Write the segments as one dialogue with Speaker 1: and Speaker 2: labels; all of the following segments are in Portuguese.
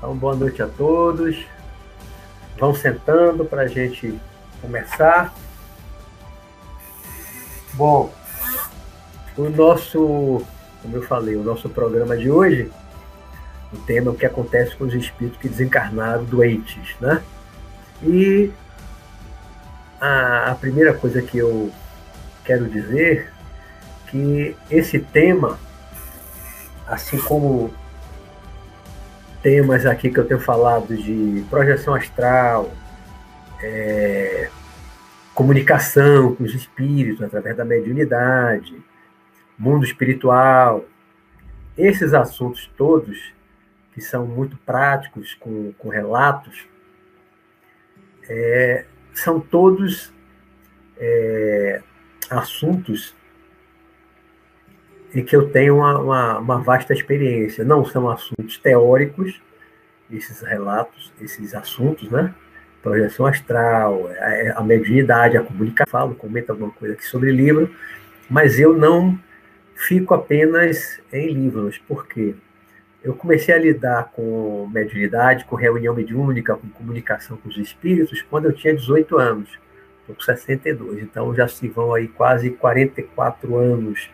Speaker 1: Então, boa noite a todos. Vão sentando para a gente começar. Bom, o nosso, como eu falei, o nosso programa de hoje, o tema é o que acontece com os espíritos que desencarnaram doentes, né? E a, a primeira coisa que eu quero dizer que esse tema, assim como temas aqui que eu tenho falado de projeção astral, é, comunicação com os espíritos através da mediunidade, mundo espiritual, esses assuntos todos, que são muito práticos, com, com relatos, é, são todos é, assuntos em que eu tenho uma, uma, uma, vasta experiência. Não são assuntos teóricos, esses relatos, esses assuntos, né? Projeção astral, a, a mediunidade, a comunicação, falo, comento alguma coisa aqui sobre livro, mas eu não fico apenas em livros, porque eu comecei a lidar com mediunidade, com reunião mediúnica, com comunicação com os espíritos, quando eu tinha 18 anos, estou com 62, então já se vão aí quase 44 anos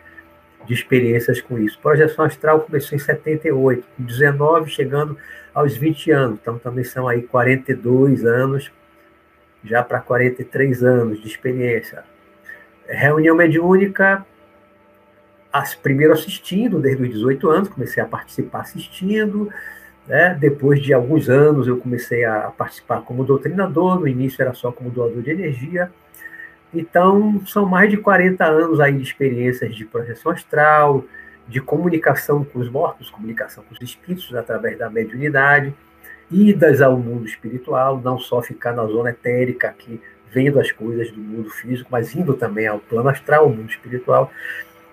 Speaker 1: de experiências com isso. Projeção astral começou em 78, com 19 chegando aos 20 anos, então também são aí 42 anos, já para 43 anos de experiência. Reunião mediúnica, as, primeiro assistindo, desde os 18 anos, comecei a participar assistindo, né? depois de alguns anos eu comecei a participar como doutrinador, no início era só como doador de energia, então, são mais de 40 anos aí de experiências de projeção astral, de comunicação com os mortos, comunicação com os espíritos através da mediunidade, idas ao mundo espiritual, não só ficar na zona etérica aqui, vendo as coisas do mundo físico, mas indo também ao plano astral, ao mundo espiritual.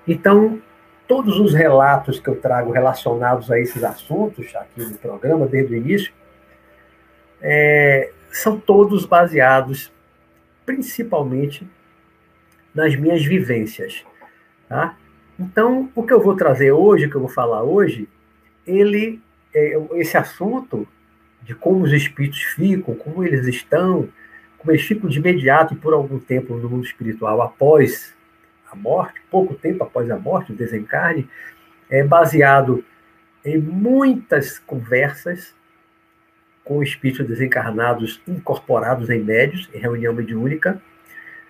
Speaker 1: Então, todos os relatos que eu trago relacionados a esses assuntos aqui no programa, desde o início, é, são todos baseados principalmente nas minhas vivências. Tá? Então, o que eu vou trazer hoje, o que eu vou falar hoje, ele, é, esse assunto de como os espíritos ficam, como eles estão, como eles ficam de imediato e por algum tempo no mundo espiritual após a morte, pouco tempo após a morte, o desencarne, é baseado em muitas conversas com espíritos desencarnados incorporados em médios, em reunião mediúnica,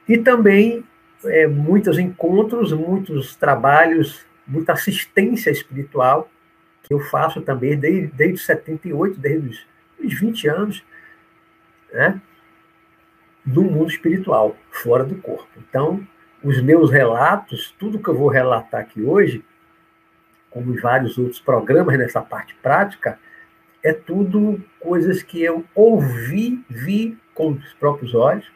Speaker 1: e também é, muitos encontros, muitos trabalhos, muita assistência espiritual que eu faço também desde, desde 78, desde os, os 20 anos, né, no mundo espiritual, fora do corpo. Então, os meus relatos, tudo que eu vou relatar aqui hoje, como em vários outros programas nessa parte prática, é tudo coisas que eu ouvi, vi com os próprios olhos,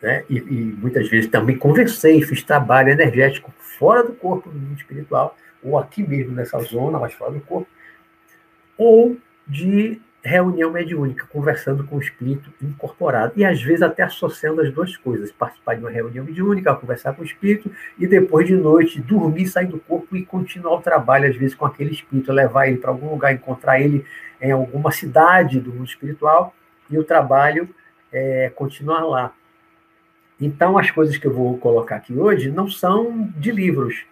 Speaker 1: né? E, e, muitas vezes também conversei, fiz trabalho energético fora do corpo, no mundo espiritual, ou aqui mesmo nessa zona, mas fora do corpo, ou de reunião mediúnica, conversando com o espírito incorporado. E às vezes até associando as duas coisas, participar de uma reunião mediúnica, conversar com o espírito, e depois de noite dormir, sair do corpo e continuar o trabalho, às vezes com aquele espírito, levar ele para algum lugar, encontrar ele em alguma cidade do mundo espiritual, e o trabalho é, continuar lá. Então, as coisas que eu vou colocar aqui hoje não são de livros,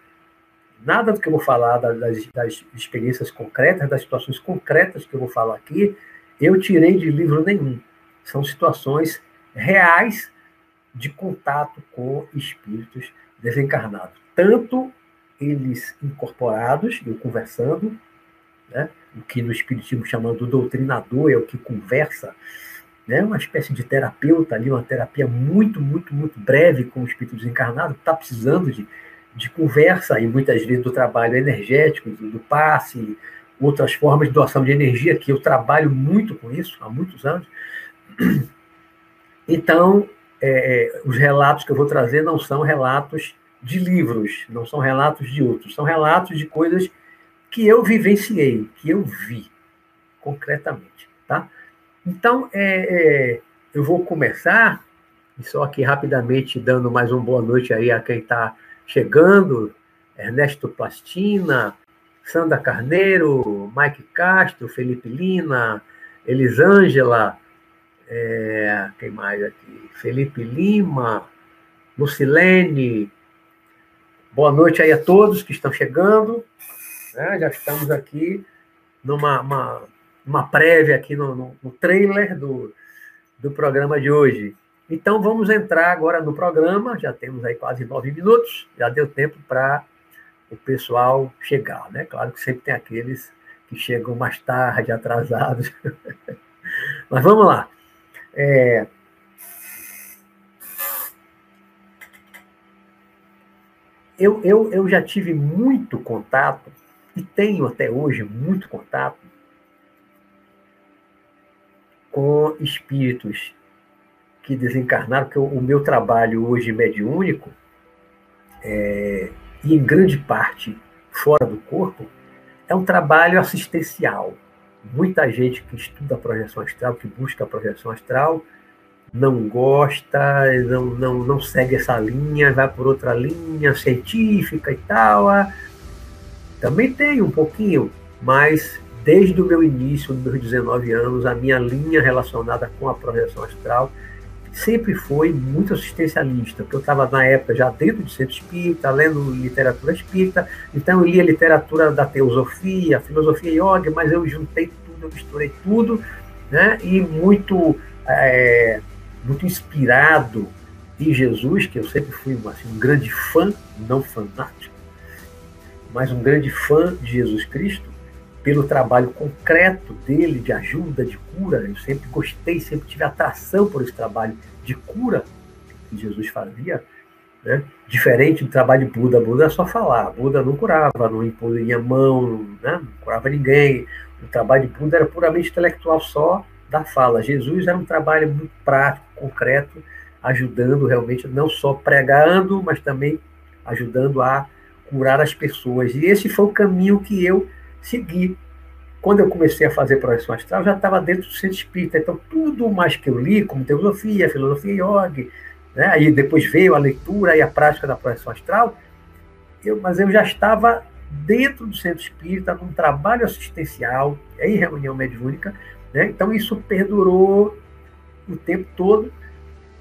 Speaker 1: Nada do que eu vou falar das, das, experiências concretas, das situações concretas que eu vou falar aqui, eu tirei de livro nenhum. São situações reais de contato com espíritos desencarnados. Tanto eles incorporados, eu conversando, né? o que no Espiritismo chamando do doutrinador é o que conversa, né? uma espécie de terapeuta ali, uma terapia muito, muito, muito breve com o espírito desencarnado, que está precisando de de conversa e muitas vezes do trabalho energético, do passe, outras formas de doação de energia, que eu trabalho muito com isso há muitos anos. Então, é, os relatos que eu vou trazer não são relatos de livros, não são relatos de outros, são relatos de coisas que eu vivenciei, que eu vi concretamente, tá? Então, é, é, eu vou começar, só aqui rapidamente dando mais uma boa noite aí a quem está chegando, Ernesto Plastina, Sandra Carneiro, Mike Castro, Felipe Lina, Elisângela, é, quem mais aqui? Felipe Lima, Lucilene. Boa noite aí a todos que estão chegando. Né? Já estamos aqui numa uma, uma prévia aqui no, no, no trailer do, do programa de hoje. Então vamos entrar agora no programa. Já temos aí quase nove minutos. Já deu tempo para o pessoal chegar, né? Claro que sempre tem aqueles que chegam mais tarde, atrasados. Mas vamos lá. É... Eu, eu, eu já tive muito contato, e tenho até hoje muito contato, com espíritos que desencarnaram, que o, o meu trabalho hoje mediúnico, é, e em grande parte fora do corpo, é um trabalho assistencial. Muita gente que estuda a projeção astral, que busca a projeção astral, não gosta, não, não, não segue essa linha, vai por outra linha científica e tal. Ah. Também tem um pouquinho, mas desde o meu início, dos meus 19 anos, a minha linha relacionada com a projeção astral sempre foi muito assistencialista, porque eu estava na época já dentro do centro espírita, lendo literatura espírita, então eu lia literatura da teosofia, filosofia yoga, mas eu juntei tudo, eu misturei tudo, né? E muito, é, muito inspirado em Jesus, que eu sempre fui assim, um grande fã, não fanático, mas um grande fã de Jesus Cristo, pelo trabalho concreto dele de ajuda, de cura. Eu sempre gostei, sempre tive atração por esse trabalho de cura que Jesus fazia, né? diferente do trabalho de Buda. Buda é só falar, Buda não curava, não impunha mão, né? não curava ninguém. O trabalho de Buda era puramente intelectual, só da fala. Jesus era um trabalho muito prático, concreto, ajudando realmente, não só pregando, mas também ajudando a curar as pessoas. E esse foi o caminho que eu segui. Quando eu comecei a fazer projeção astral, já estava dentro do centro espírita. Então, tudo mais que eu li, como teosofia, filosofia yoga, né? aí depois veio a leitura e a prática da projeção astral, eu, mas eu já estava dentro do centro espírita, num trabalho assistencial, em reunião mediúnica. Né? Então, isso perdurou o tempo todo,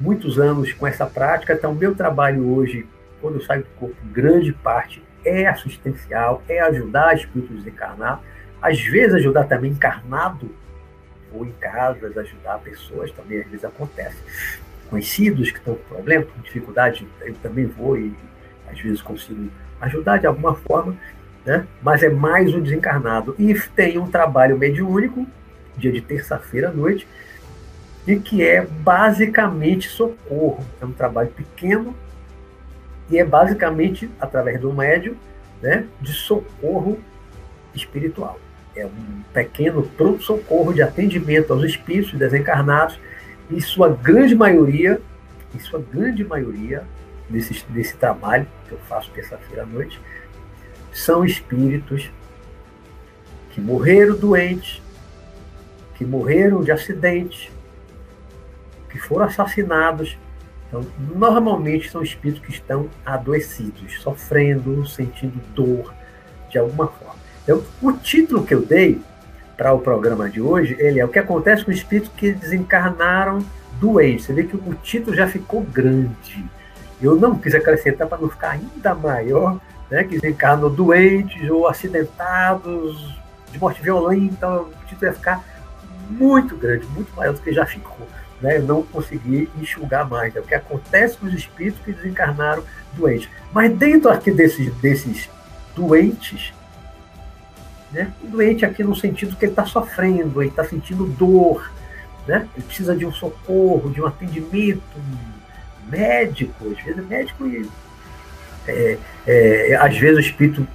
Speaker 1: muitos anos com essa prática. Então, meu trabalho hoje, quando eu saio do corpo, grande parte é assistencial, é ajudar espíritos a às vezes ajudar também encarnado, ou em casas, ajudar pessoas também, às vezes acontece. Conhecidos que estão com problema, com dificuldade, eu também vou e às vezes consigo ajudar de alguma forma, né? mas é mais um desencarnado. E tem um trabalho mediúnico, dia de terça-feira à noite, e que é basicamente socorro. É um trabalho pequeno, e é basicamente através do médium né, de socorro espiritual. É um pequeno pronto-socorro de atendimento aos espíritos desencarnados, e sua grande maioria, em sua grande maioria desse, desse trabalho que eu faço terça-feira à noite, são espíritos que morreram doentes, que morreram de acidente, que foram assassinados então, normalmente são espíritos que estão adoecidos, sofrendo, sentindo dor de alguma forma. Então, o título que eu dei para o programa de hoje, ele é o que acontece com os espíritos que desencarnaram doentes. Você vê que o título já ficou grande. Eu não quis acrescentar para não ficar ainda maior, né, que desencarnam doentes ou acidentados, de morte violenta, o título ia ficar muito grande, muito maior do que já ficou né, não consegui enxugar mais. É o que acontece com os espíritos que desencarnaram doentes. Mas dentro aqui desses, desses doentes, né, doente aqui no sentido que ele está sofrendo, ele está sentindo dor, né, ele precisa de um socorro, de um atendimento médico, às vezes médico e é, é, às vezes o espírito,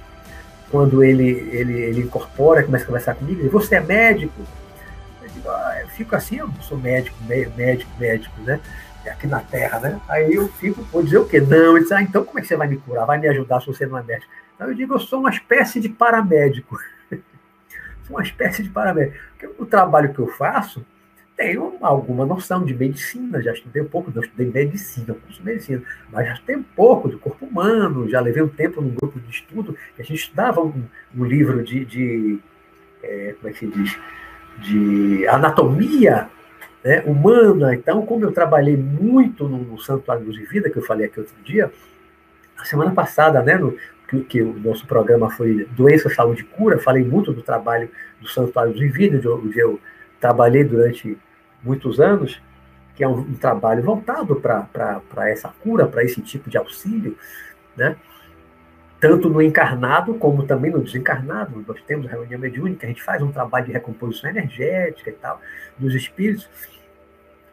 Speaker 1: quando ele, ele, ele incorpora, começa a conversar comigo, ele, você é médico? Ah, eu fico assim, eu sou médico, médico, médico, né? Aqui na Terra, né? Aí eu fico, vou dizer o quê? Não, ele diz, ah, então como é que você vai me curar? Vai me ajudar se você não é médico? Então eu digo, eu sou uma espécie de paramédico. sou uma espécie de paramédico. Porque o trabalho que eu faço, tenho alguma noção de medicina, já estudei um pouco, não estudei medicina, curso medicina, mas já tenho um pouco do corpo humano, já levei um tempo num grupo de estudo, que a gente estudava um, um livro de, de é, como é que se diz, de anatomia né, humana. Então, como eu trabalhei muito no Santuário Luz e Vida, que eu falei aqui outro dia, a semana passada, né, no, que, que, o nosso programa foi Doença, Saúde e Cura, falei muito do trabalho do Santuário Luz e Vida, onde eu trabalhei durante muitos anos, que é um, um trabalho voltado para essa cura, para esse tipo de auxílio, né? Tanto no encarnado como também no desencarnado. Nós temos a reunião mediúnica, a gente faz um trabalho de recomposição energética e tal, dos espíritos.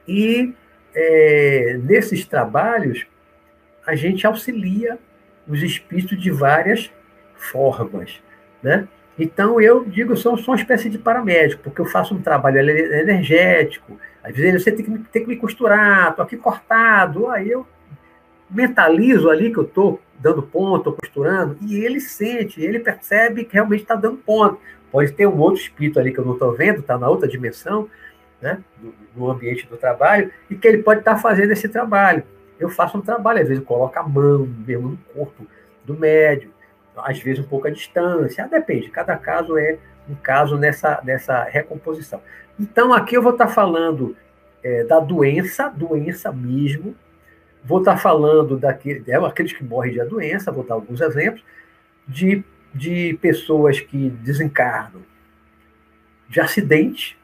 Speaker 1: E é, nesses trabalhos, a gente auxilia os espíritos de várias formas. Né? Então, eu digo, eu sou, sou uma espécie de paramédico, porque eu faço um trabalho energético. Às vezes você tem que, tem que me costurar, estou aqui cortado. Aí eu mentalizo ali que eu estou dando ponto, costurando, e ele sente, ele percebe que realmente está dando ponto. Pode ter um outro espírito ali que eu não estou vendo, está na outra dimensão, né, no, ambiente do trabalho, e que ele pode estar tá fazendo esse trabalho. Eu faço um trabalho, às vezes eu coloco a mão mesmo no corpo do médium, às vezes um pouco a distância, ah, depende, cada caso é um caso nessa, nessa recomposição. Então, aqui eu vou estar tá falando é, da doença, doença mesmo, Vou estar falando daqueles é, aqueles que morrem de doença, vou dar alguns exemplos, de, de pessoas que desencarnam de acidente,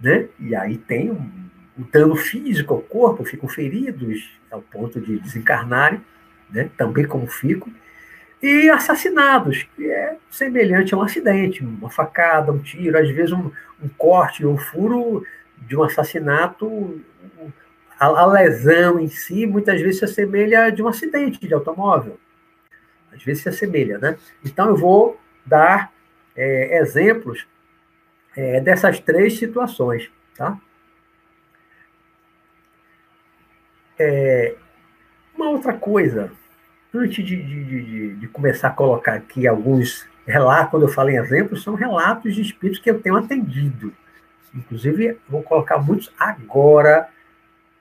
Speaker 1: né? e aí tem um, um dano físico ao corpo, ficam feridos ao ponto de desencarnarem, né? também como ficam, e assassinados, que é semelhante a um acidente, uma facada, um tiro, às vezes um, um corte um furo de um assassinato a, a, lesão em si muitas vezes se assemelha de um acidente de automóvel. Às vezes se assemelha, né? Então eu vou dar é, exemplos é, dessas três situações, tá? É, uma outra coisa, antes de, de, de, de, começar a colocar aqui alguns relatos, quando eu falo em exemplos, são relatos de espíritos que eu tenho atendido. Inclusive, vou colocar muitos agora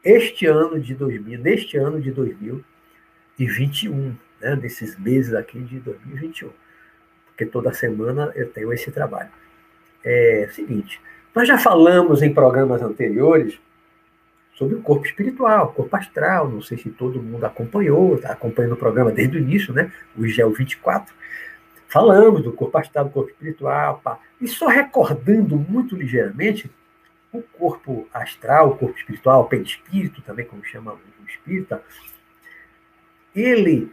Speaker 1: este ano de 2000, neste ano de 2021, né, desses meses aqui de 2021, porque toda semana eu tenho esse trabalho. É o seguinte, nós já falamos em programas anteriores sobre o corpo espiritual, corpo astral, não sei se todo mundo acompanhou, está acompanhando o programa desde o início, né, o GEL 24, falamos do corpo astral, do corpo espiritual, pá. e só recordando muito ligeiramente, o corpo astral, o corpo espiritual, o perispírito, também como chama o espírita, ele,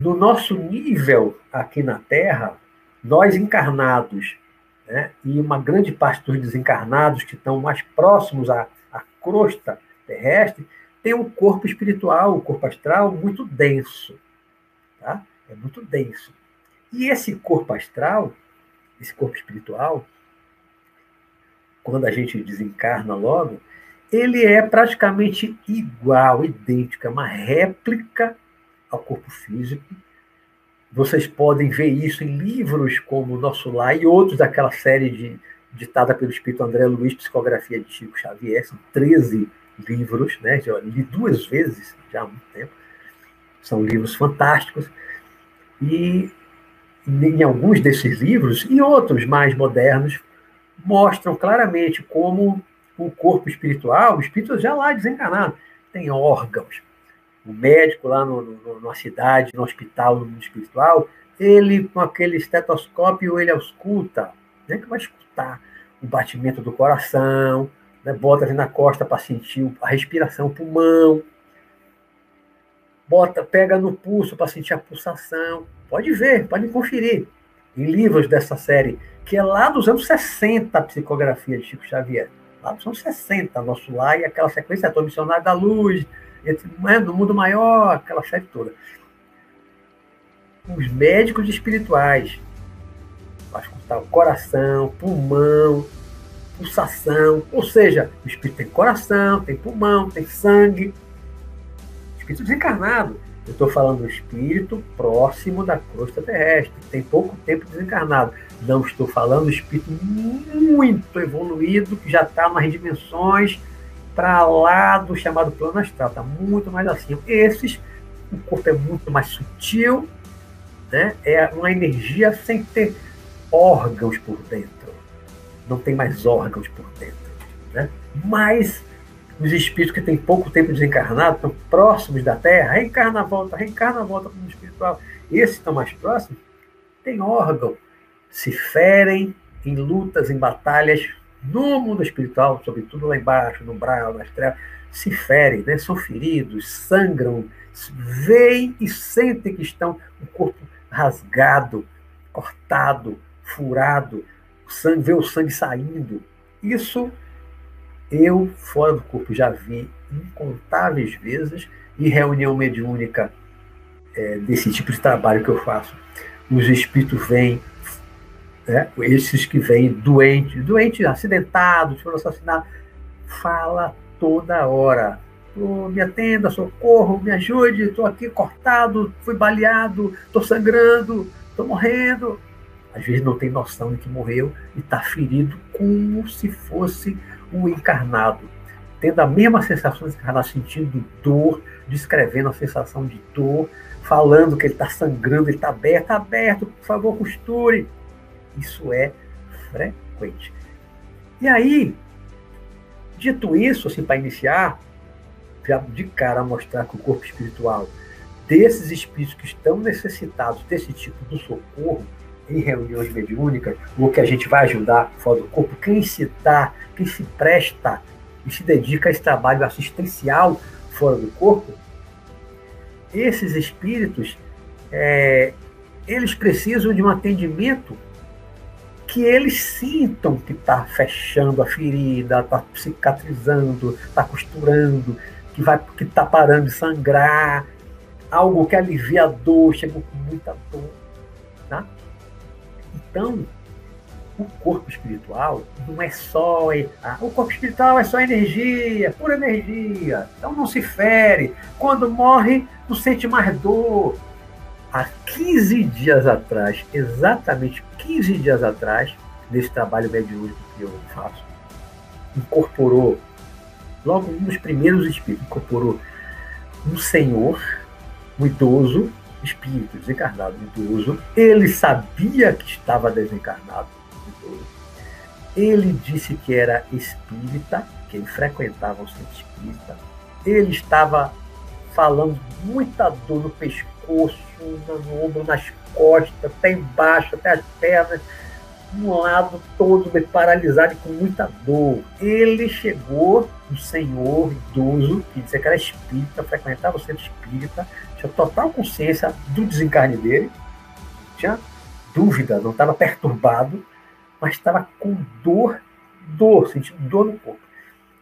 Speaker 1: no nosso nível aqui na Terra, nós encarnados, né, e uma grande parte dos desencarnados que estão mais próximos à, à crosta terrestre, tem um corpo espiritual, o um corpo astral muito denso. Tá? É muito denso. E esse corpo astral, esse corpo espiritual, quando a gente desencarna logo, ele é praticamente igual, idêntico, é uma réplica ao corpo físico. Vocês podem ver isso em livros como Nosso Lar e outros daquela série de, ditada pelo Espírito André Luiz, Psicografia de Chico Xavier. São 13 livros, né? Já li duas vezes já há muito tempo. São livros fantásticos. E em alguns desses livros, e outros mais modernos, mostram claramente como o corpo espiritual, o espírito já lá desencarnado, tem órgãos. O médico lá no, no, numa cidade, no hospital, no mundo espiritual, ele com aquele estetoscópio, ele ausculta, né, que vai escutar o batimento do coração, né, bota ali na costa para sentir a respiração, o pulmão, bota, pega no pulso para sentir a pulsação. Pode ver, pode conferir em livros dessa série que é lá dos anos 60 a psicografia de Chico Xavier. Lá dos anos 60, nosso lar, e aquela sequência do Missionário da Luz, entre, né, no mundo maior, aquela série toda. Os médicos espirituais, para escutar o coração, pulmão, pulsação, ou seja, o espírito tem coração, tem pulmão, tem sangue. Espírito desencarnado. Eu estou falando do espírito próximo da crosta terrestre, tem pouco tempo desencarnado. Não estou falando do espírito muito evoluído, que já está nas dimensões para lá do chamado plano astral, está muito mais acima. Esses, o corpo é muito mais sutil, né? é uma energia sem ter órgãos por dentro. Não tem mais órgãos por dentro. Né? Mas os espíritos que têm pouco tempo desencarnado, estão próximos da Terra, reencarna, volta, reencarna, volta para o mundo espiritual. Esses estão mais próximos, têm órgão, se ferem em lutas, em batalhas no mundo espiritual, sobretudo lá embaixo, no brau, nas trevas, se ferem, né? são feridos, sangram, veem e sentem que estão o corpo rasgado, cortado, furado, sangue, vê o sangue saindo. Isso eu, fora do corpo, já vi incontáveis vezes em reunião mediúnica é, desse tipo de trabalho que eu faço. Os espíritos vêm, né, esses que vêm doentes, doentes, acidentados, foram assassinados, fala toda hora. Oh, me atenda, socorro, me ajude, estou aqui cortado, fui baleado, estou sangrando, estou morrendo. Às vezes não tem noção de que morreu e está ferido como se fosse o encarnado, tendo a mesma sensação de encarnado, sentindo dor, descrevendo a sensação de dor, falando que ele está sangrando, ele está aberto, aberto, por favor, costure. Isso é frequente. E aí, dito isso, assim, para iniciar, já de cara mostrar que o corpo espiritual desses espíritos que estão necessitados desse tipo de socorro, em reuniões mediúnicas, ou que a gente vai ajudar fora do corpo, quem se dá, quem se presta e se dedica a esse trabalho assistencial fora do corpo, esses espíritos, é, eles precisam de um atendimento que eles sintam que está fechando a ferida, está cicatrizando, está costurando, que vai que está parando de sangrar, algo que alivia a dor, chegou com muita dor. Tá? Então, o corpo espiritual não é só. Ah, o corpo espiritual é só energia, pura energia. Então não se fere. Quando morre, não sente mais dor. Há 15 dias atrás, exatamente 15 dias atrás, nesse trabalho mediúnico que eu faço, incorporou, logo dos primeiros espíritos, incorporou um senhor, um idoso, espírito desencarnado, idoso, ele sabia que estava desencarnado, idoso. Ele disse que era espírita, que ele frequentava o centro espírita. Ele estava falando muita dor no pescoço, no ombro, nas costas, até embaixo, até as pernas, um lado todo paralisado e com muita dor. Ele chegou, um senhor idoso, que dizia que era espírita, frequentava o centro espírita, tinha total consciência do desencarne dele, tinha dúvida, não estava perturbado, mas estava com dor, dor, sentindo dor no corpo.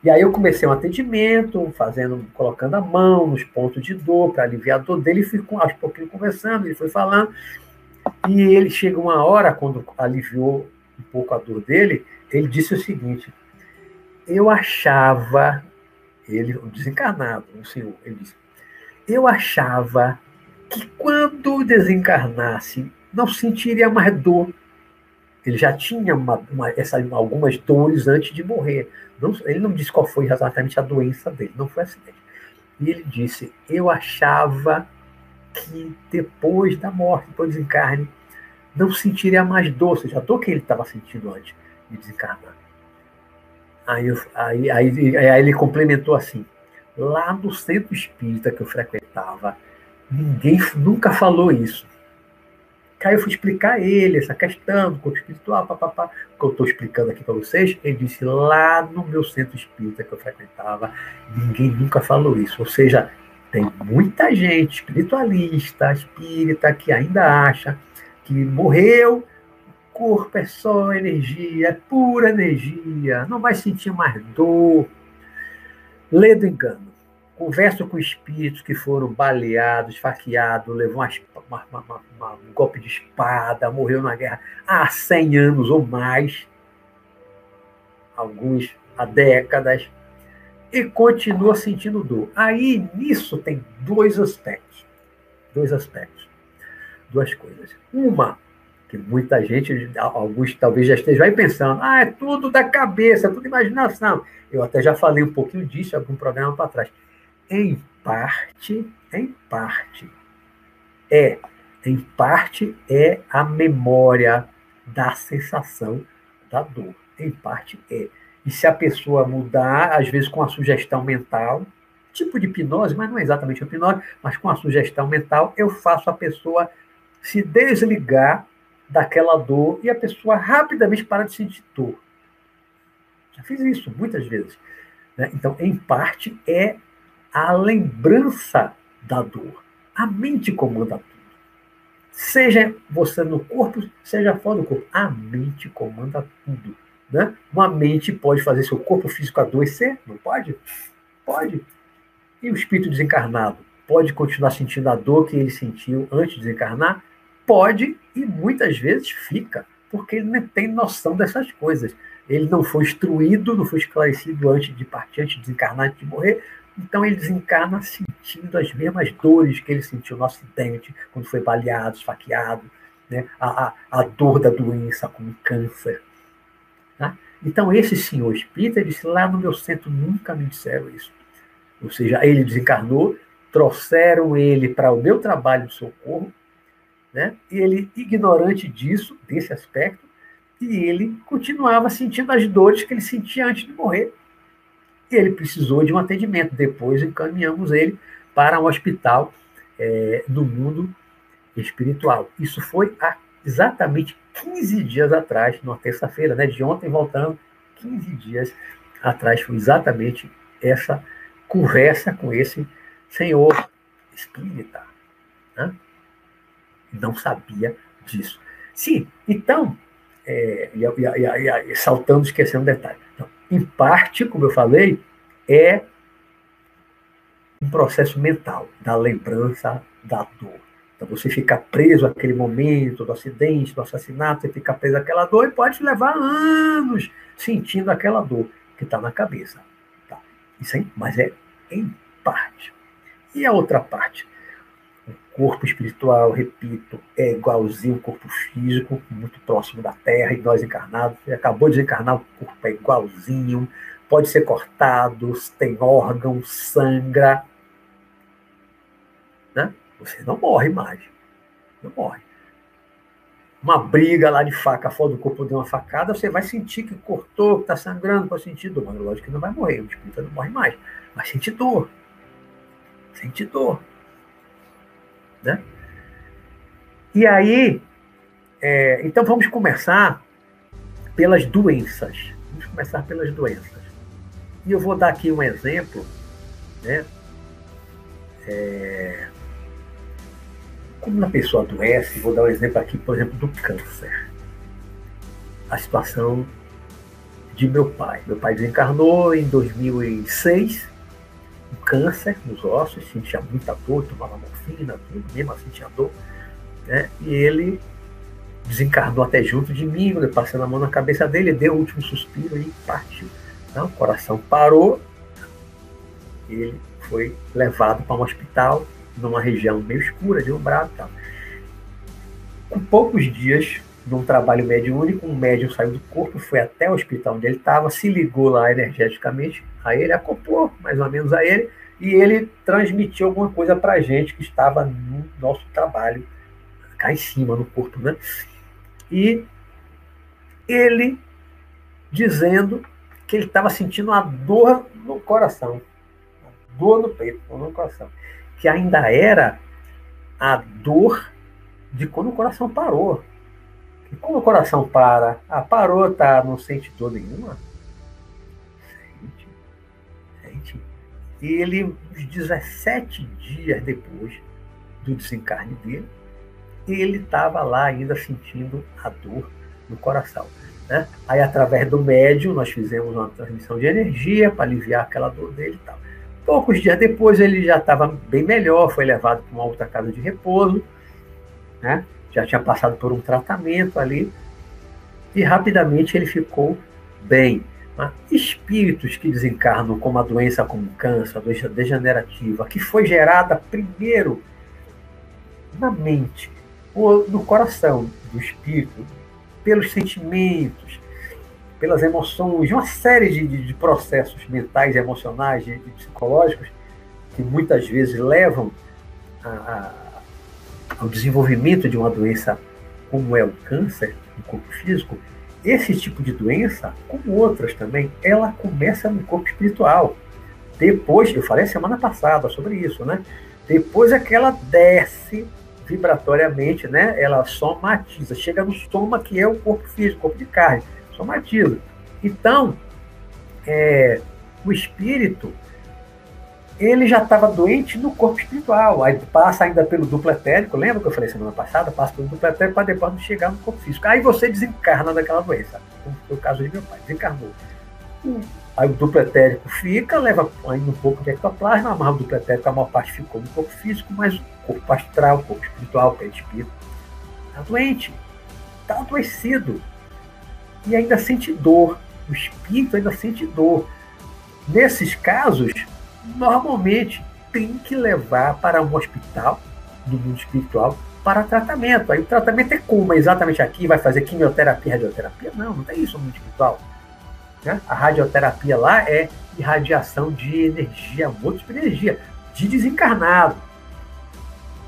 Speaker 1: E aí eu comecei um atendimento, fazendo, colocando a mão nos pontos de dor para aliviar a dor dele, e com, aos pouquinho conversando, ele foi falando, e ele chega uma hora, quando aliviou um pouco a dor dele, ele disse o seguinte: Eu achava, ele, desencarnado, o senhor, ele disse, eu achava que quando desencarnasse não sentiria mais dor. Ele já tinha uma, uma, essa, algumas dores antes de morrer. Não, ele não disse qual foi exatamente a doença dele, não foi acidente. E ele disse: Eu achava que depois da morte, depois do desencarne, não sentiria mais dor, ou seja, a dor que ele estava sentindo antes de desencarnar. Aí, aí, aí, aí ele complementou assim: lá no centro espírita que eu frequentava, ninguém nunca falou isso. Aí eu fui explicar a ele essa questão do corpo espiritual, papapá, que eu estou explicando aqui para vocês. Ele disse: lá no meu centro espírita que eu frequentava, ninguém nunca falou isso. Ou seja, tem muita gente espiritualista, espírita, que ainda acha que morreu, o corpo é só energia, é pura energia, não vai sentir mais dor, Lê do engano. Converso com espíritos que foram baleados, esfaqueados, levou uma, uma, uma, um golpe de espada, morreu na guerra há 100 anos ou mais, alguns há décadas, e continua sentindo dor. Aí, nisso, tem dois aspectos. dois aspectos, duas coisas. Uma, que muita gente, alguns talvez já estejam aí pensando, ah, é tudo da cabeça, tudo imaginação. Eu até já falei um pouquinho disso em algum programa para trás. Em parte, em parte, é, em parte é a memória da sensação da dor. Em parte é. E se a pessoa mudar, às vezes com a sugestão mental, tipo de hipnose, mas não é exatamente hipnose, mas com a sugestão mental, eu faço a pessoa se desligar daquela dor e a pessoa rapidamente para de sentir dor. Já fiz isso muitas vezes. Né? Então, em parte, é a lembrança da dor. A mente comanda tudo. Seja você no corpo, seja fora do corpo. A mente comanda tudo. Né? Uma mente pode fazer seu corpo físico adoecer? Não pode? Pode. E o espírito desencarnado pode continuar sentindo a dor que ele sentiu antes de desencarnar? Pode e muitas vezes fica, porque ele não tem noção dessas coisas. Ele não foi instruído, não foi esclarecido antes de partir, antes de desencarnar, antes de morrer. Então ele desencarna sentindo as mesmas dores que ele sentiu no acidente, quando foi baleado, esfaqueado, né? a, a, a dor da doença, como câncer. Tá? Então, esse senhor espírita disse: lá no meu centro nunca me disseram isso. Ou seja, ele desencarnou, trouxeram ele para o meu trabalho de socorro, né? e ele, ignorante disso, desse aspecto, e ele continuava sentindo as dores que ele sentia antes de morrer. E ele precisou de um atendimento. Depois encaminhamos ele para um hospital é, no mundo espiritual. Isso foi há exatamente 15 dias atrás, numa terça-feira, né, de ontem voltando, 15 dias atrás, foi exatamente essa conversa com esse senhor espírita. Né? Não sabia disso. Sim, então, é, e, e, e, saltando, esquecendo um detalhe. Então, em parte, como eu falei, é um processo mental da lembrança da dor. Então, você fica preso àquele momento do acidente, do assassinato, você fica preso àquela dor e pode levar anos sentindo aquela dor que está na cabeça. Tá? Isso aí, mas é em parte. E a outra parte? Corpo espiritual, repito, é igualzinho ao corpo físico, muito próximo da Terra, e nós encarnados. Você acabou de encarnar, o corpo é igualzinho, pode ser cortado, tem órgão, sangra. Né? Você não morre mais. Não morre. Uma briga lá de faca fora do corpo de uma facada, você vai sentir que cortou, que está sangrando, pode sentir dor. Mas lógico que não vai morrer, o espírito não morre mais. Mas sente dor. Sente dor. Né? E aí, é, então vamos começar pelas doenças. Vamos começar pelas doenças. E eu vou dar aqui um exemplo, né? É, como uma pessoa adoece, vou dar um exemplo aqui, por exemplo, do câncer. A situação de meu pai. Meu pai desencarnou em 2006, um câncer nos ossos, sentia muita dor, tomava morfina, tudo, mesmo assim tinha dor. Né? E ele desencarnou até junto de mim, passei a mão na cabeça dele, deu o último suspiro e partiu. Então, o coração parou, ele foi levado para um hospital numa região meio escura de umbrado e tal. Com poucos dias, num trabalho mediúnico, um médium saiu do corpo, foi até o hospital onde ele estava, se ligou lá energeticamente a ele, acoplou mais ou menos a ele, e ele transmitiu alguma coisa para a gente que estava no nosso trabalho, cá em cima, no corpo, né? E ele dizendo que ele estava sentindo uma dor no coração, dor no peito, dor no coração que ainda era a dor de quando o coração parou. E quando o coração para, ah, parou, tá, não sente dor nenhuma. Ele, uns 17 dias depois do desencarne dele, ele estava lá ainda sentindo a dor no coração. Né? Aí, através do médium, nós fizemos uma transmissão de energia para aliviar aquela dor dele e tal. Poucos dias depois ele já estava bem melhor, foi levado para uma outra casa de repouso, né? já tinha passado por um tratamento ali, e rapidamente ele ficou bem. Mas espíritos que desencarnam com uma doença como câncer, doença degenerativa, que foi gerada primeiro na mente, ou no coração do espírito, pelos sentimentos, pelas emoções, uma série de, de, de processos mentais, emocionais e psicológicos que muitas vezes levam a, a, ao desenvolvimento de uma doença como é o câncer no corpo físico, esse tipo de doença, como outras também, ela começa no corpo espiritual. Depois, eu falei semana passada sobre isso, né? Depois é que ela desce vibratoriamente, né? Ela somatiza, chega no soma que é o corpo físico, corpo de carne, somatiza. Então, é, o espírito ele já estava doente no corpo espiritual. Aí passa ainda pelo duplo etérico, lembra que eu falei semana passada? Passa pelo duplo etérico para depois chegar no corpo físico. Aí você desencarna daquela doença, como foi o caso de meu pai, desencarnou. Aí o duplo etérico fica, leva ainda um pouco de ectoplasma, amarra o duplo etérico, a maior parte ficou no corpo físico, mas o corpo astral, o corpo espiritual, que é espírito, está doente, está adoecido. E ainda sente dor. O espírito ainda sente dor. Nesses casos, normalmente tem que levar para um hospital do mundo espiritual para tratamento. Aí o tratamento é como? É exatamente aqui, vai fazer quimioterapia, radioterapia? Não, não tem isso no mundo espiritual. Né? A radioterapia lá é irradiação de energia, muito de energia, de desencarnado.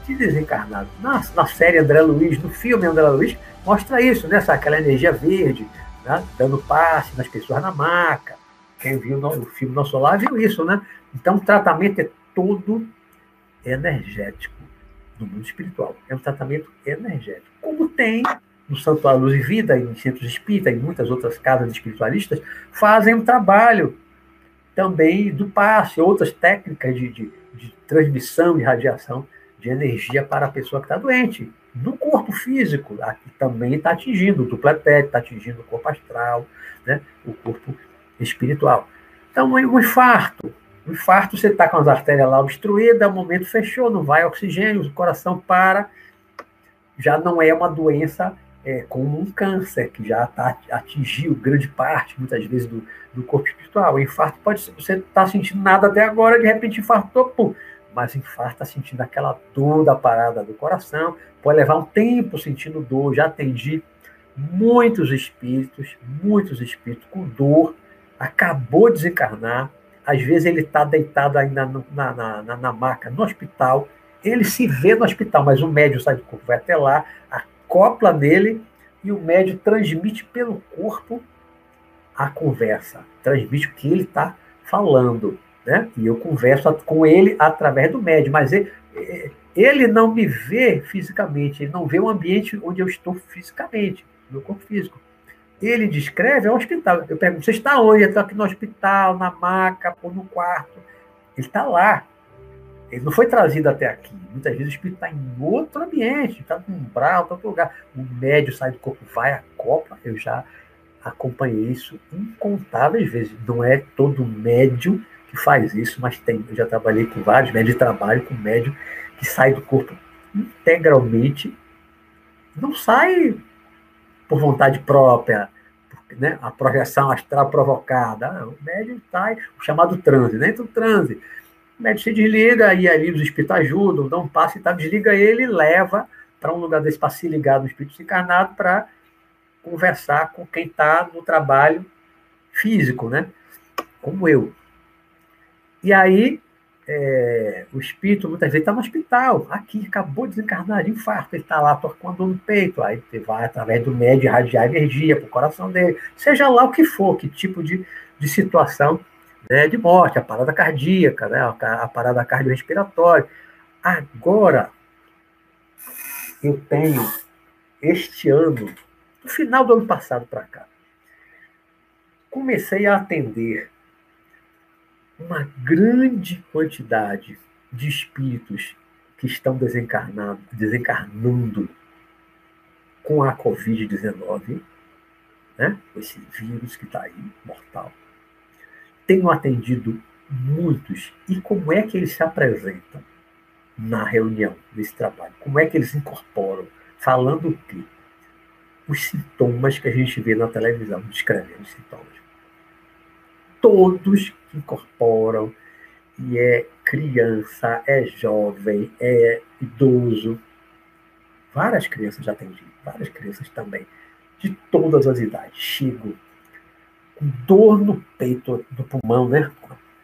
Speaker 1: De desencarnado. Na, na série André Luiz, no filme André Luiz, mostra isso, né? Aquela energia verde, né? dando passe nas pessoas na maca. Quem viu o filme Nosso Lar viu isso, né? Então, o tratamento é todo energético no mundo espiritual. É um tratamento energético. Como tem no Santuário Luz e Vida, em centros espíritas e muitas outras casas espiritualistas, fazem um trabalho também do passe, outras técnicas de, de, de transmissão e radiação de energia para a pessoa que está doente. No corpo físico, aqui também está atingindo o duplo está atingindo o corpo astral, né? o corpo espiritual. Então, um infarto. Um infarto, você está com as artérias lá obstruídas, o momento fechou, não vai oxigênio, o coração para. Já não é uma doença é, como um câncer, que já tá, atingiu grande parte, muitas vezes, do, do corpo espiritual. O infarto pode ser, você está sentindo nada até agora, de repente infartou, pum. Mas o infarto está sentindo aquela dor da parada do coração, pode levar um tempo sentindo dor. Já atendi muitos espíritos, muitos espíritos com dor acabou de desencarnar, às vezes ele está deitado ainda na, na, na, na, maca, no hospital, ele se vê no hospital, mas o médium sai do corpo, vai até lá, acopla nele e o médium transmite pelo corpo a conversa, transmite o que ele está falando. Né? E eu converso com ele através do médium, mas ele, ele não me vê fisicamente, ele não vê o ambiente onde eu estou fisicamente, no corpo físico ele descreve é o hospital. Eu pergunto, você está onde? Ele está aqui no hospital, na maca, ou no quarto. Ele está lá. Ele não foi trazido até aqui. Muitas vezes o espírito está em outro ambiente, está no umbral, está em outro lugar. O médio sai do corpo, vai a copa. Eu já acompanhei isso incontáveis vezes. Não é todo médio que faz isso, mas tem. Eu já trabalhei com vários médios de trabalho com médio que sai do corpo integralmente. Não sai por vontade própria, né? a projeção astral provocada. O médium sai, o chamado transe, né? Então, transe. O médium se desliga, e ali os espíritos ajudam, dão um passo e tal, desliga ele e leva para um lugar desse para se ligar no espírito encarnado para conversar com quem está no trabalho físico, né? Como eu. E aí é, o espírito muitas vezes está no hospital, aqui, acabou de desencarnar de infarto, ele está lá tocando no peito, aí você vai através do médio irradiar energia para o coração dele, seja lá o que for, que tipo de, de situação né, de morte, a parada cardíaca, né, a, parada cardiorrespiratória. Agora, eu tenho, este ano, no final do ano passado para cá, comecei a atender uma grande quantidade de espíritos que estão desencarnando, com a Covid-19, né? esse vírus que está aí, mortal. Tenho atendido muitos. E como é que eles se apresentam na reunião, nesse trabalho? Como é que eles incorporam? Falando o quê? Os sintomas que a gente vê na televisão, descrevendo os sintomas. Todos incorporam, e é criança, é jovem, é idoso, Várias crianças já atendi, várias crianças também, de todas as idades. Chego com dor no peito do pulmão, né?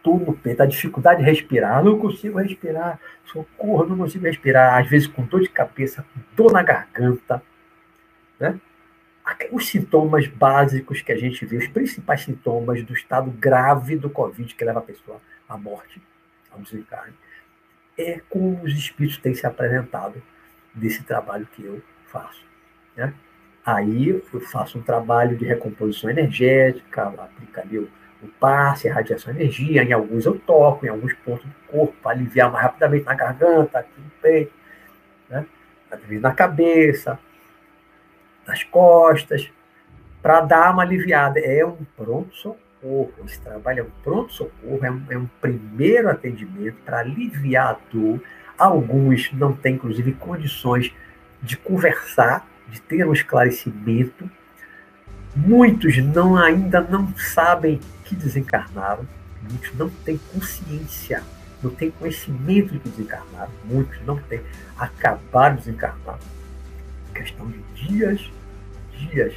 Speaker 1: Dor no peito, a dificuldade de respirar, não consigo respirar, socorro, não consigo respirar, às vezes com dor de cabeça, com dor na garganta, né? Os sintomas básicos que a gente vê, os principais sintomas do estado grave do Covid que leva a pessoa à morte, ao desencarne, é como os espíritos têm se apresentado desse trabalho que eu faço. Né? Aí eu faço um trabalho de recomposição energética, aplico ali o, o passe, a radiação energia, em alguns eu toco, em alguns pontos do corpo, para aliviar mais rapidamente na garganta, aqui no peito, né? na cabeça, nas costas, para dar uma aliviada. É um pronto-socorro. Esse trabalho é um pronto-socorro, é, um, é um primeiro atendimento para aliviar a dor. Alguns não têm, inclusive, condições de conversar, de ter um esclarecimento. Muitos não ainda não sabem que desencarnaram, muitos não têm consciência, não têm conhecimento de que desencarnaram, muitos não têm, acabaram de desencarnar questão de dias, dias.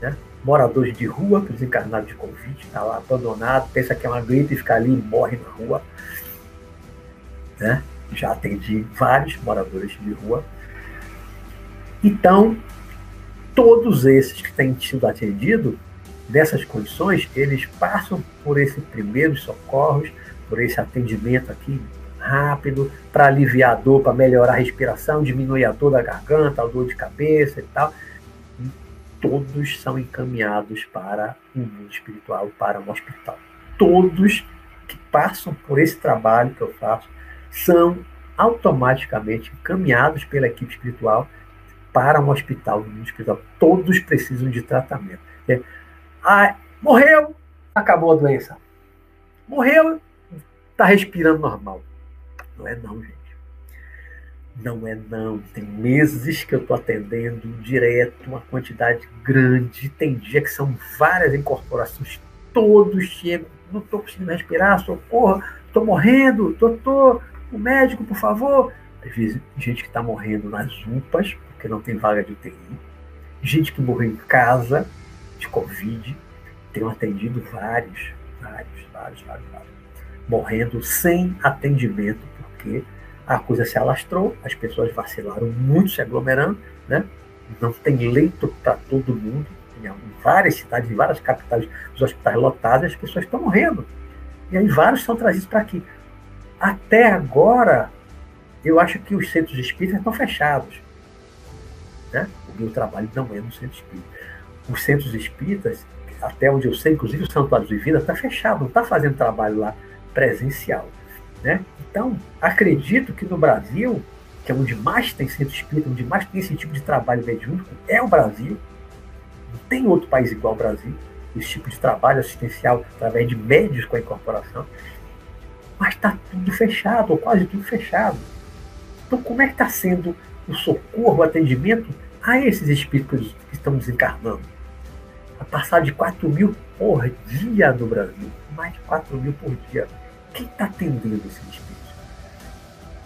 Speaker 1: Né? Moradores de rua, desencarnados de Covid, está lá abandonado, pensa que é uma gripe fica ali e morre na rua. Né? Já atendi vários moradores de rua. Então, todos esses que têm sido atendidos, nessas condições, eles passam por esse primeiros socorros, por esse atendimento aqui rápido para aliviar a dor, para melhorar a respiração, diminuir a dor da garganta, a dor de cabeça e tal. E todos são encaminhados para o mundo espiritual, para um hospital. Todos que passam por esse trabalho que eu faço são automaticamente encaminhados pela equipe espiritual para um hospital no mundo espiritual. Todos precisam de tratamento. É, ah, morreu, acabou a doença. Morreu, está respirando normal. Não é não, gente. Não é não. Tem meses que eu estou atendendo direto, uma quantidade grande. Tem dia que são várias incorporações. Todos chegam. Não estou conseguindo respirar, socorro, estou morrendo, doutor, o médico, por favor. Às vezes, gente que está morrendo nas UPAs, porque não tem vaga de UTI. Gente que morreu em casa de Covid. Tenho atendido vários, vários, vários, vários, vários. Morrendo sem atendimento porque a coisa se alastrou, as pessoas vacilaram muito se aglomerando, né? não tem leito para todo mundo, em várias cidades, em várias capitais, os hospitais lotados, as pessoas estão morrendo. E aí vários são trazidos para aqui. Até agora, eu acho que os centros espíritas estão fechados. Né? O meu trabalho não é no centro espírita. Os centros espíritas, até onde eu sei, inclusive o Santuário de Vida, está fechado, não está fazendo trabalho lá presencial. Né? Então, acredito que no Brasil, que é onde mais tem centro espírita, onde mais tem esse tipo de trabalho mediúnico, é o Brasil. Não tem outro país igual ao Brasil, esse tipo de trabalho assistencial através de médios com a incorporação. Mas está tudo fechado, ou quase tudo fechado. Então, como é que está sendo o socorro, o atendimento a esses espíritos que estão desencarnando? A passar de 4 mil por dia no Brasil. Mais de 4 mil por dia quem está atendendo esses espíritos?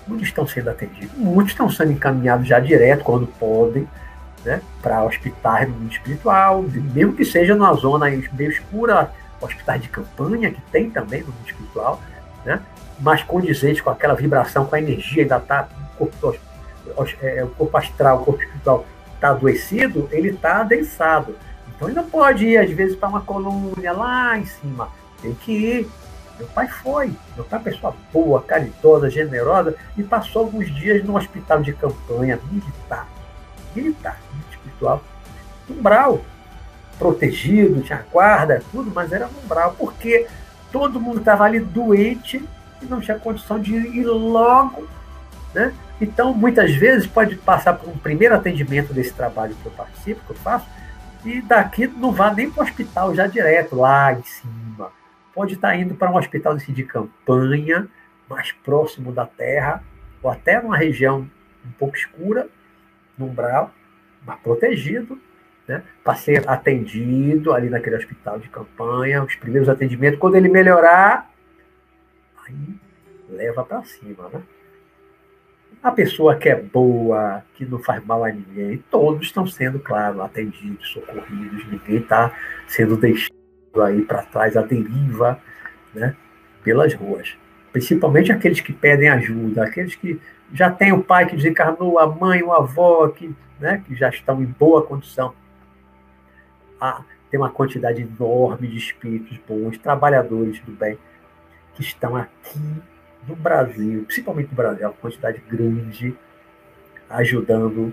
Speaker 1: Muitos estão sendo atendidos, muitos estão sendo encaminhados já direto, quando podem, né, para hospitais no mundo espiritual, mesmo que seja numa zona meio escura, hospitais de campanha, que tem também no mundo espiritual, né, mas condizente com aquela vibração, com a energia, ainda está o é, o corpo astral, o corpo espiritual está adoecido, ele está adensado. Então ele não pode ir, às vezes, para uma colônia lá em cima. Tem que ir meu pai foi. Meu pai é pessoa boa, caridosa, generosa, e passou alguns dias no hospital de campanha militar. Militar, espiritual. Umbral. Protegido, tinha guarda, tudo, mas era umbral. Porque todo mundo estava ali doente e não tinha condição de ir logo. Né? Então, muitas vezes, pode passar por um primeiro atendimento desse trabalho que eu participo, que eu faço, e daqui não vá nem para o hospital já direto, lá em cima pode estar indo para um hospital de campanha, mais próximo da terra, ou até numa região um pouco escura, no umbral, mas protegido, né, para ser atendido ali naquele hospital de campanha, os primeiros atendimentos. Quando ele melhorar, aí leva para cima, né? A pessoa que é boa, que não faz mal a ninguém, todos estão sendo, claro, atendidos, socorridos, ninguém está sendo deixado aí para trás, a deriva, né, pelas ruas. Principalmente aqueles que pedem ajuda, aqueles que já têm o pai que desencarnou, a mãe, o avô, que, né, que já estão em boa condição. Ah, tem uma quantidade enorme de espíritos bons, trabalhadores do bem, que estão aqui no Brasil, principalmente no Brasil, uma quantidade grande, ajudando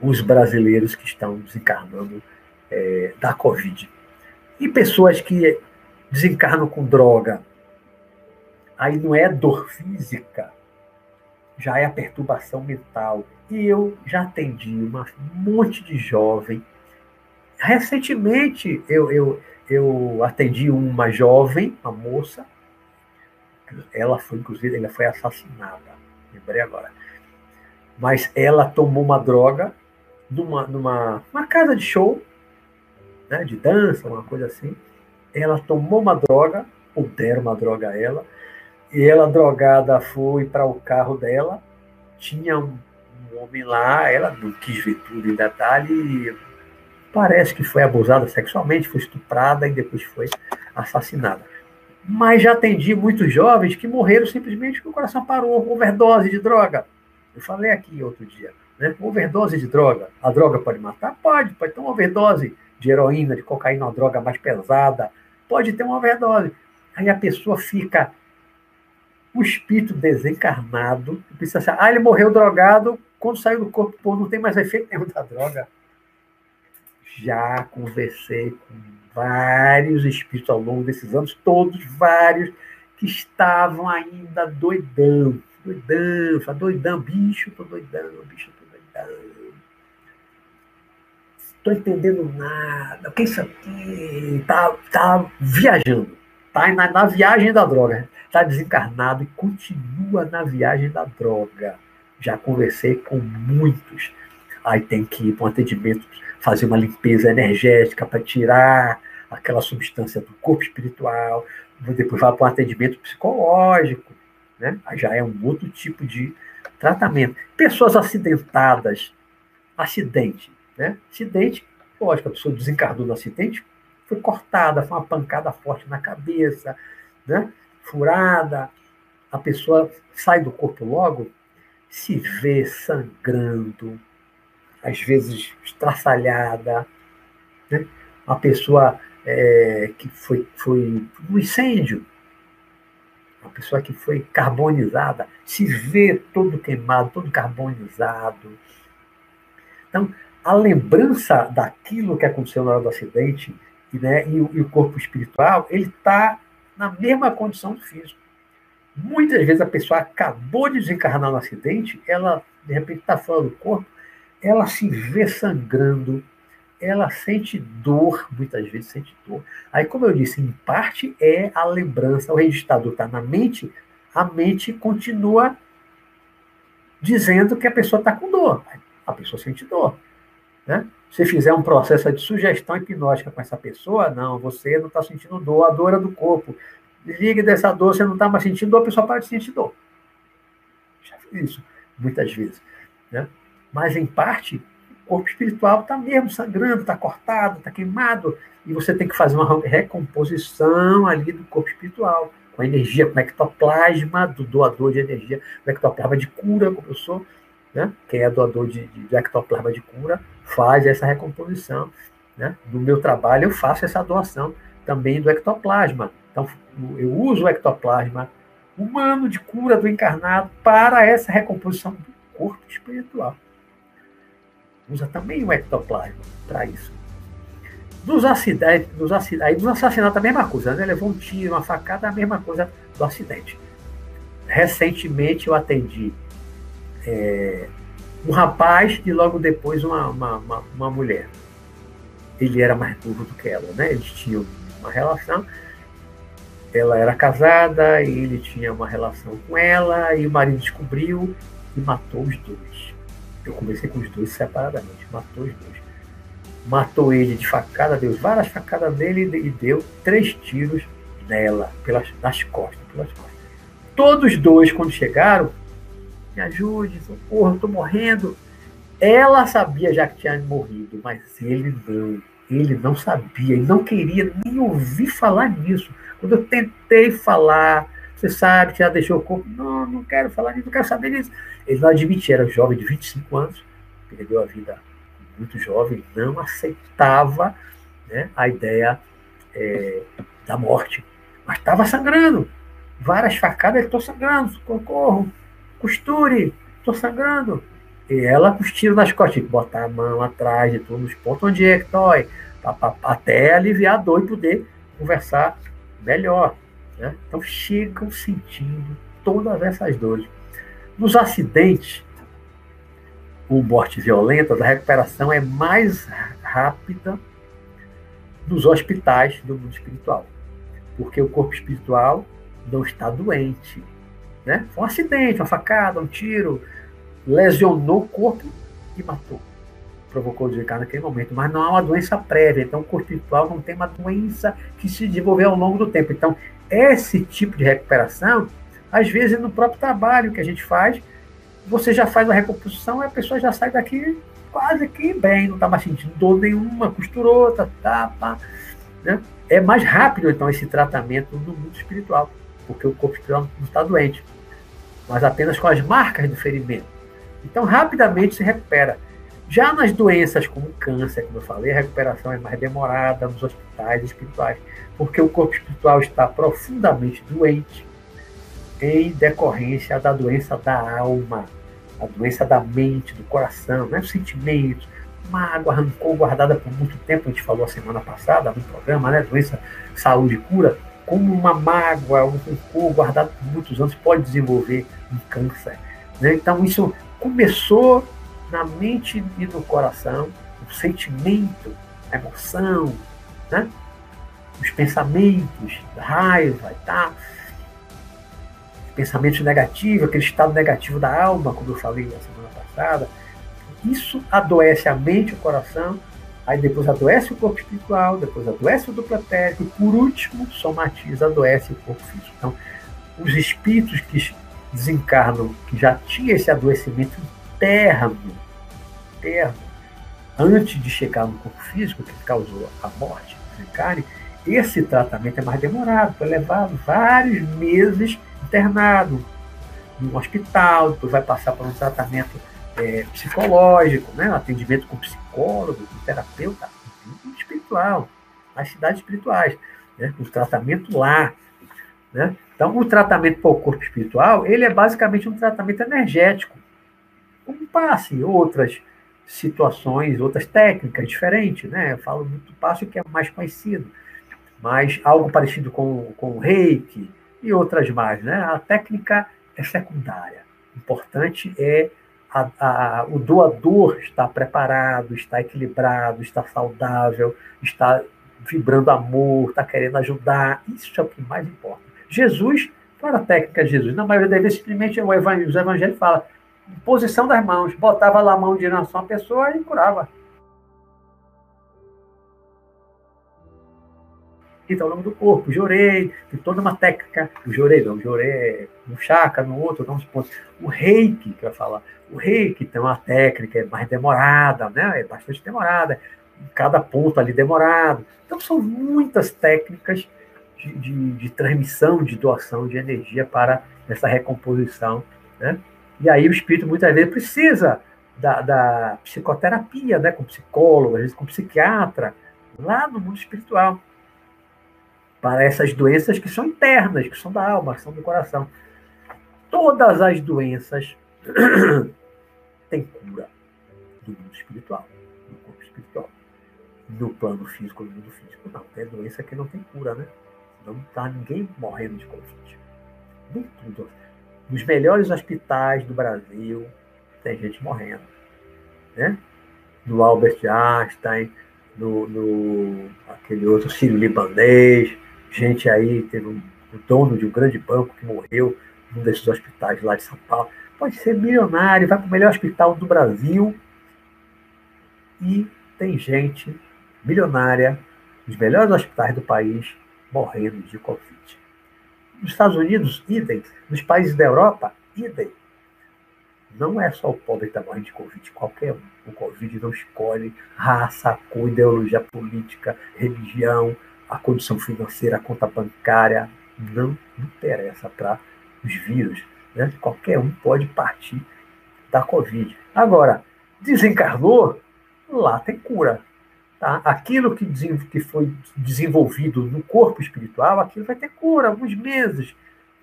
Speaker 1: os brasileiros que estão desencarnando é, da Covid. E pessoas que desencarnam com droga, aí não é dor física, já é a perturbação mental. E eu já atendi um monte de jovem. Recentemente eu, eu, eu atendi uma jovem, uma moça, ela foi, inclusive, ela foi assassinada. Lembrei agora. Mas ela tomou uma droga numa, numa uma casa de show, né, de dança, uma coisa assim. Ela tomou uma droga, ou deram uma droga a ela, e ela, drogada, foi para o carro dela. Tinha um, um, homem lá, ela não quis ver tudo em detalhe. parece que foi abusada sexualmente, foi estuprada e depois foi assassinada mas já atendi muitos jovens que morreram simplesmente porque o coração parou, overdose de droga. Eu falei aqui outro dia, né? Overdose de droga. A droga pode matar? Pode, pode ter uma overdose de heroína, de cocaína, uma droga mais pesada. Pode ter uma overdose. Aí a pessoa fica o espírito desencarnado, pensa assim, ah, ele morreu drogado, quando saiu do corpo, pô, não tem mais efeito nenhum da droga. Já conversei com vários espíritos ao longo desses anos, todos, vários, que estavam ainda doidão, doidão, doidão, bicho, tô doidão, bicho, tô doidão. Estou entendendo nada, o que é isso aqui? Tá, tá viajando, tá na, na viagem da droga, tá desencarnado e continua na viagem da droga. Já conversei com muitos. Aí tem que ir para um atendimento, fazer uma limpeza energética para tirar aquela substância do corpo espiritual, depois vai para um atendimento psicológico, né? Aí já é um outro tipo de tratamento. Pessoas acidentadas, acidente, né? Acidente, lógico, a pessoa desencarnou no acidente, foi cortada, foi uma pancada forte na cabeça, né? Furada, a pessoa sai do corpo logo, se vê sangrando, às vezes estraçalhada, né? A pessoa é, que foi, foi um incêndio, uma pessoa que foi carbonizada, se vê todo queimado, todo carbonizado. Então, a lembrança daquilo que aconteceu na hora do acidente né, e, o, e o corpo espiritual, ele está na mesma condição do físico. Muitas vezes a pessoa acabou de desencarnar no acidente, ela de repente está fora do corpo, ela se vê sangrando, ela sente dor, muitas vezes sente dor. Aí, como eu disse, em parte é a lembrança, o registrador está na mente, a mente continua dizendo que a pessoa está com dor. A pessoa sente dor. Né? Se fizer um processo de sugestão hipnótica com essa pessoa, não, você não está sentindo dor, a dor é do corpo. Ligue dessa dor, você não está mais sentindo dor, a pessoa para de sentir dor. Já fiz isso muitas vezes. Né? Mas, em parte, corpo espiritual está mesmo sangrando, está cortado, está queimado, e você tem que fazer uma recomposição ali do corpo espiritual, com a energia, com o ectoplasma do doador de energia, o ectoplasma de cura, como eu sou, né? quem é doador de, de, ectoplasma de cura, faz essa recomposição. Né? No meu trabalho, eu faço essa doação também do ectoplasma. Então, eu uso o ectoplasma humano de cura do encarnado para essa recomposição do corpo espiritual usa também o ectoplasma para isso. Nos acidentes, nos acidentes, aí nos assassinatos a mesma coisa, né? Levou um tiro, uma facada, a mesma coisa do acidente. Recentemente eu atendi é, um rapaz e logo depois uma, uma, uma, uma, mulher. Ele era mais novo do que ela, né? Eles tinham uma relação. Ela era casada ele tinha uma relação com ela e o marido descobriu e matou os dois. Eu conversei com os dois separadamente, matou os dois. Matou ele de facada, deu várias facadas nele e deu três tiros nela, pelas, nas costas, pelas costas. Todos dois, quando chegaram, me ajude, socorro, estou morrendo. Ela sabia já que tinha morrido, mas ele não. Ele não sabia, ele não queria nem ouvir falar nisso. Quando eu tentei falar, você sabe que já deixou o corpo, não, não quero falar nisso, não quero saber disso. Ele não admitia, era um jovem de 25 anos, perdeu a vida muito jovem, não aceitava né, a ideia é, da morte. Mas estava sangrando. Várias facadas, estou sangrando, socorro, costure, estou sangrando. E ela com os tiros nas costas, botar a mão atrás de todos os pontos onde é que dói, até aliviar a dor e poder conversar melhor. Né? Então chegam sentindo todas essas dores. Nos acidentes, ou mortes violentas, a recuperação é mais rápida nos hospitais do mundo espiritual, porque o corpo espiritual não está doente. Né? Foi um acidente, uma facada, um tiro, lesionou o corpo e matou. Provocou o desencarne naquele momento, mas não há uma doença prévia. Então, o corpo espiritual não tem uma doença que se desenvolveu ao longo do tempo. Então, esse tipo de recuperação, às vezes no próprio trabalho que a gente faz, você já faz a recomposição e a pessoa já sai daqui quase que bem, não está mais sentindo dor nenhuma, costurou, tá, tá, tá, né? É mais rápido, então, esse tratamento no mundo espiritual, porque o corpo espiritual não está doente, mas apenas com as marcas do ferimento. Então, rapidamente se recupera. Já nas doenças como câncer, como eu falei, a recuperação é mais demorada nos hospitais espirituais, porque o corpo espiritual está profundamente doente em decorrência da doença da alma, a doença da mente, do coração, né? os sentimentos, mágoa, rancor guardada por muito tempo, a gente falou a semana passada no programa, né? Doença, saúde e cura, como uma mágoa, um rancor guardado por muitos anos pode desenvolver um câncer. Né? Então, isso começou na mente e no coração, o sentimento, a emoção, né? os pensamentos, raiva e tal pensamentos negativos, aquele estado negativo da alma, como eu falei na semana passada, isso adoece a mente e o coração, aí depois adoece o corpo espiritual, depois adoece o duplo etérico, e por último, somatiza, adoece o corpo físico. Então, os espíritos que desencarnam, que já tinham esse adoecimento interno, interno, antes de chegar no corpo físico, que causou a morte, desencarne, esse tratamento é mais demorado, foi levado vários meses internado em um hospital, depois vai passar por um tratamento é, psicológico, né? atendimento com psicólogo, com terapeuta, espiritual, nas cidades espirituais, né? um tratamento lá. Né? Então, o tratamento para o corpo espiritual, ele é basicamente um tratamento energético, como passe outras situações, outras técnicas diferentes, né? Eu falo muito passe que é mais conhecido, mas algo parecido com, com o reiki, e outras mais. Né? A técnica é secundária. O importante é a, a, o doador estar preparado, estar equilibrado, estar saudável, estar vibrando amor, está querendo ajudar. Isso é o que mais importa. Jesus, qual era a técnica de Jesus? Na maioria das vezes, simplesmente o evangelho, os evangelhos falam posição das mãos, botava lá a mão de direção à pessoa e curava. Então ao longo do corpo. Jorei, tem toda uma técnica. O jorei, não, jorei um chakra, no outro, não pontos. O reiki, que eu falar, o reiki tem uma técnica mais demorada, né? É bastante demorada. Cada ponto ali demorado. Então são muitas técnicas de, de, de transmissão, de doação de energia para essa recomposição, né? E aí o espírito muitas vezes precisa da, da psicoterapia, né? Com psicólogo, às vezes com psiquiatra, lá no mundo espiritual para essas doenças que são internas, que são da alma, que são do coração. Todas as doenças têm cura no mundo espiritual, no corpo espiritual. No plano físico, no mundo físico, não. Tem doença que não tem cura, né? Não está ninguém morrendo de Covid. Nem tudo. Nos melhores hospitais do Brasil, tem gente morrendo. Né? No Albert Einstein, no, no aquele outro sírio-libanês, gente aí, teve um, o dono de um grande banco que morreu num desses hospitais lá de São Paulo. Pode ser milionário, vai para o melhor hospital do Brasil e tem gente milionária nos melhores hospitais do país morrendo de Covid. Nos Estados Unidos, idem. Nos países da Europa, idem. Não é só o pobre que está morrendo de Covid, qualquer um. O Covid não escolhe raça, cor, ideologia política, religião, a condição financeira, a conta bancária. Não interessa para os vírus. Né? Qualquer um pode partir da Covid. Agora, desencarnou, lá tem cura. Tá? Aquilo que, que foi desenvolvido no corpo espiritual, aquilo vai ter cura, alguns meses.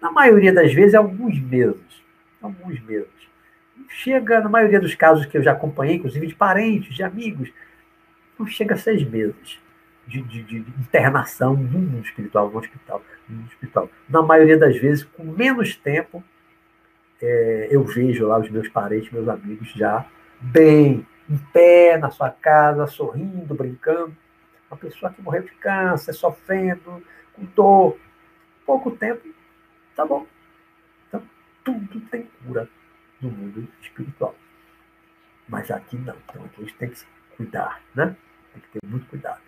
Speaker 1: Na maioria das vezes, alguns meses. Alguns meses. Chega, na maioria dos casos que eu já acompanhei, inclusive de parentes, de amigos, não chega a seis meses de, de, de internação no mundo espiritual, no hospital, no hospital. Na maioria das vezes, com menos tempo, é, eu vejo lá os meus parentes, meus amigos já bem, em pé na sua casa, sorrindo, brincando. Uma pessoa que morreu de câncer, sofrendo, com dor, pouco tempo, tá bom. Então, tudo tem cura no mundo espiritual. Mas aqui não. Então, aqui a gente tem que cuidar, né? Tem que ter muito cuidado.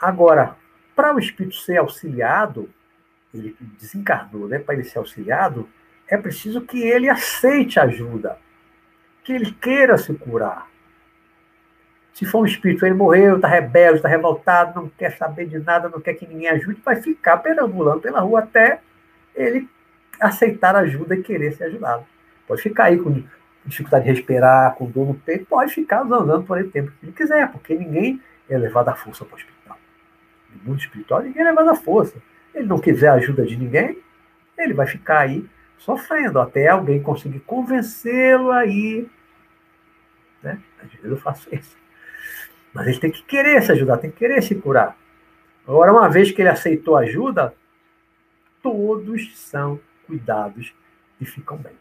Speaker 1: Agora, para o espírito ser auxiliado, ele desencarnou, né? Para ele ser auxiliado, é preciso que ele aceite ajuda que ele queira se curar. Se for um espírito, ele morreu, está rebelde, está revoltado, não quer saber de nada, não quer que ninguém ajude, vai ficar perambulando pela rua até ele aceitar ajuda e querer ser ajudado. Pode ficar aí com dificuldade de respirar, com dor no peito, pode ficar andando por ele tempo que ele quiser, porque ninguém é levado à força para o hospital. No mundo espiritual, ninguém é levado força. Ele não quiser ajuda de ninguém, ele vai ficar aí sofrendo até alguém conseguir convencê-lo a ir né? Às vezes eu faço isso. Mas ele tem que querer se ajudar, tem que querer se curar. Agora, uma vez que ele aceitou ajuda, todos são cuidados e ficam bem.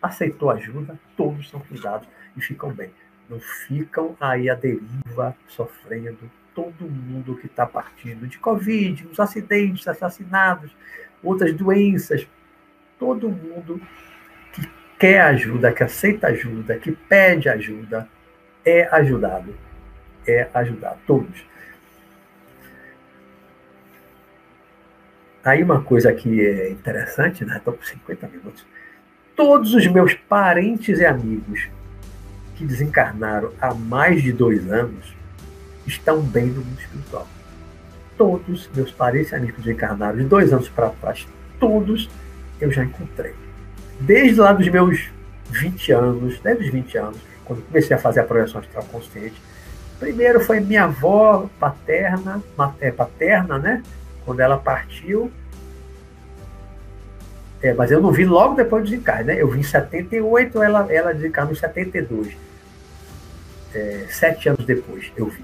Speaker 1: Aceitou ajuda, todos são cuidados e ficam bem. Não ficam aí à deriva, sofrendo. Todo mundo que está partindo de Covid, os acidentes, assassinados, outras doenças, todo mundo quer ajuda, que aceita ajuda, que pede ajuda, é ajudado. É ajudado. Todos. Aí uma coisa que é interessante, né? Estou com 50 minutos. Todos os meus parentes e amigos que desencarnaram há mais de dois anos estão bem no mundo espiritual. Todos meus parentes e amigos desencarnaram de dois anos para trás, todos eu já encontrei desde lá dos meus 20 anos, desde os 20 anos, quando comecei a fazer a projeção astral consciente. Primeiro foi minha avó paterna, é, paterna, né? Quando ela partiu. É, mas eu não vi logo depois do desencarne, né? Eu vi em 78, ela, ela desencarnou em 72. É, sete anos depois eu vi.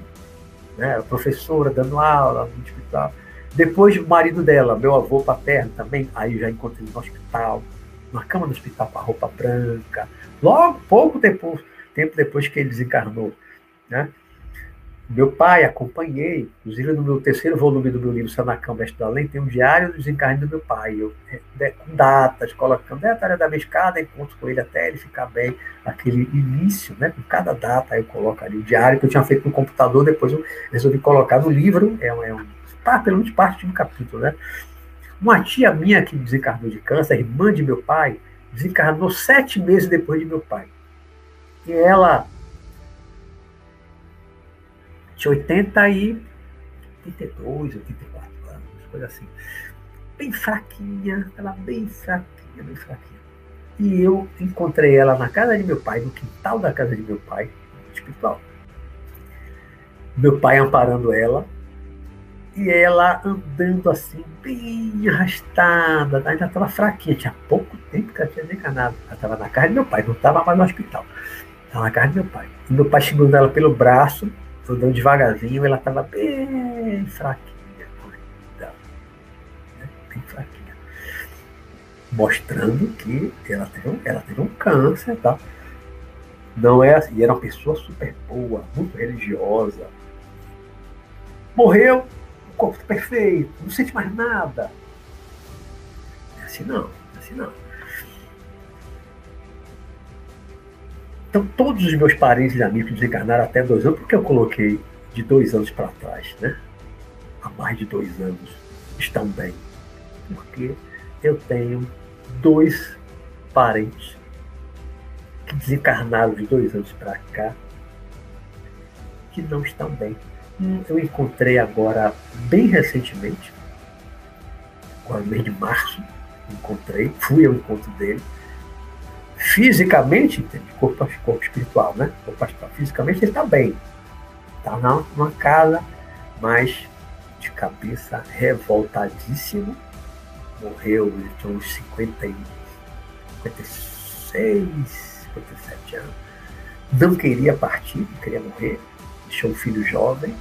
Speaker 1: Né? A professora dando aula no hospital. Depois o marido dela, meu avô paterno também, aí já encontrei no hospital na cama do hospital com a roupa branca, logo, pouco tempo, tempo depois que ele desencarnou. Né? Meu pai, acompanhei, inclusive no meu terceiro volume do meu livro Sanacão Mestre do Além, tem um diário do desencarne do meu pai, eu, é, com datas, colocando detalhe da vez cada encontro com ele até ele ficar bem, aquele início, né, com cada data, eu coloco ali o diário que eu tinha feito no computador, depois eu resolvi colocar no livro, é, um, é um, tá, pelo menos parte de um capítulo, né? Uma tia minha que desencarnou de câncer, irmã de meu pai, desencarnou sete meses depois de meu pai. E ela tinha 80 e 82, 84 anos, coisa assim. Bem fraquinha, ela bem fraquinha, bem fraquinha. E eu encontrei ela na casa de meu pai, no quintal da casa de meu pai, espiritual. Meu pai amparando ela, e ela andando assim, bem arrastada, ainda estava fraquinha, tinha pouco tempo que ela tinha desencarnado. Ela estava na casa do meu pai, não estava mais no hospital. Estava na casa do meu pai. E meu pai segurando ela pelo braço, andando devagarzinho, ela estava bem fraquinha ainda. Né? Bem fraquinha. Mostrando que ela teve um, ela teve um câncer, tá? Não é assim, era uma pessoa super boa, muito religiosa. Morreu, corpo perfeito, não sente mais nada. É assim não, é assim não. Então, todos os meus parentes e amigos desencarnaram até dois anos, porque eu coloquei de dois anos para trás, né? Há mais de dois anos, estão bem. Porque eu tenho dois parentes que desencarnaram de dois anos para cá, que não estão bem. Hum, eu encontrei agora, bem recentemente, agora no mês de março, encontrei, fui ao encontro dele. Fisicamente, corpo, corpo espiritual, né? Corpo astral. Fisicamente ele está bem. Está numa casa, mas de cabeça revoltadíssimo. Morreu, ele tinha uns 50 e 56, 57 anos. Não queria partir, não queria morrer. Deixou um filho jovem.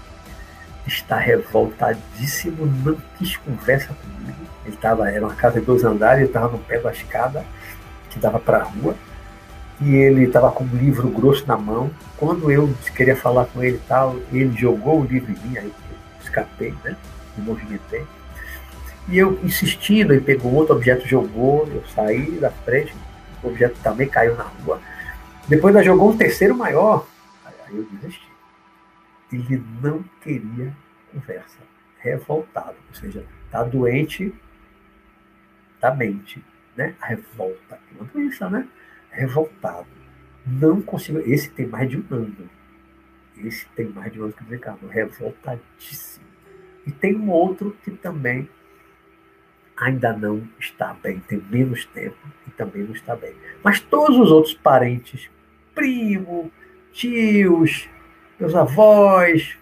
Speaker 1: Está revoltadíssimo, não quis conversa comigo. Ele estava, era uma casa de dois andares, ele estava no pé da escada que dava para a rua. E ele estava com um livro grosso na mão. Quando eu queria falar com ele tal, ele jogou o livro em mim, aí eu escapei, né? Me movimentei. E eu insistindo, ele pegou outro objeto, jogou, eu saí da frente, o objeto também caiu na rua. Depois ela jogou um terceiro maior, aí eu desisti. Ele não queria conversa, revoltado, ou seja, está doente da mente, né? A revolta, uma doença, né? Revoltado. Não consigo. Esse tem mais de um ano. Esse tem mais de um ano que desencarnou, revoltadíssimo. E tem um outro que também ainda não está bem, tem menos tempo e também não está bem. Mas todos os outros parentes, primo, tios, meus avós,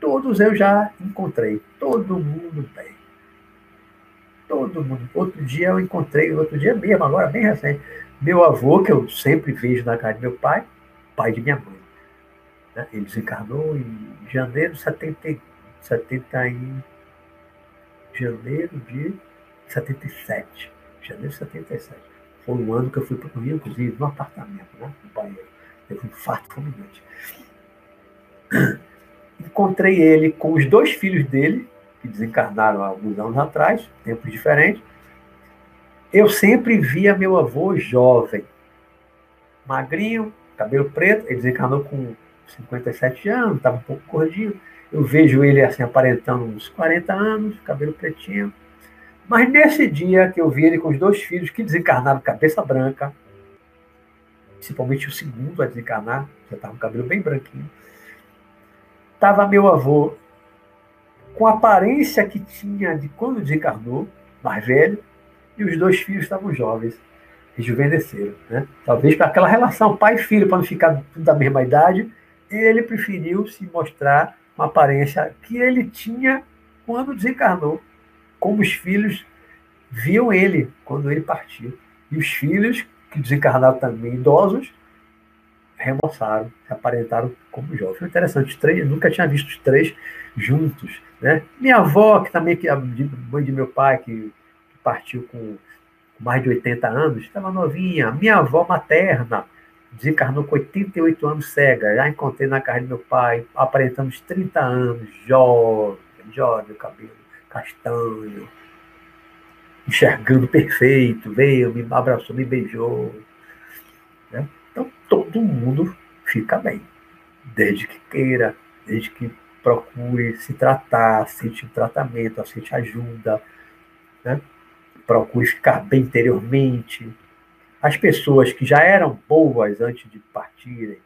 Speaker 1: todos eu já encontrei. Todo mundo bem. Todo mundo. Outro dia eu encontrei, outro dia mesmo, agora bem recente, meu avô, que eu sempre vejo na casa de meu pai, pai de minha mãe. Né? Ele desencarnou em janeiro de 70, 70 em janeiro de 77. Janeiro de 77. Foi um ano que eu fui para o Rio, inclusive, no apartamento, né? no banheiro. Teve um infarto fulminante. Encontrei ele com os dois filhos dele, que desencarnaram há alguns anos atrás, tempos diferentes. Eu sempre via meu avô jovem, magrinho, cabelo preto, ele desencarnou com 57 anos, estava um pouco gordinho. Eu vejo ele assim aparentando uns 40 anos, cabelo pretinho. Mas nesse dia que eu vi ele com os dois filhos que desencarnaram cabeça branca, principalmente o segundo a desencarnar, já estava com o cabelo bem branquinho, estava meu avô com a aparência que tinha de quando desencarnou, mais velho, e os dois filhos estavam jovens, rejuvenesceram. Né? Talvez para aquela relação pai e filho, para não ficar tudo da mesma idade, ele preferiu se mostrar uma aparência que ele tinha quando desencarnou como os filhos viam ele quando ele partiu. E os filhos, que desencarnaram também idosos, remoçaram, se aparentaram como jovens. Foi interessante, três, nunca tinha visto os três juntos. Né? Minha avó, que também, que a mãe de meu pai, que, partiu com mais de 80 anos, estava novinha. Minha avó materna desencarnou com 88 anos cega. Já encontrei na casa do meu pai, aparentando uns 30 anos, jovem, jovem, cabelo castanho, enxergando perfeito, veio, me abraçou, me beijou. Todo mundo fica bem, desde que queira, desde que procure se tratar, aceite tratamento, aceite ajuda, né? procure ficar bem interiormente. As pessoas que já eram boas antes de partirem,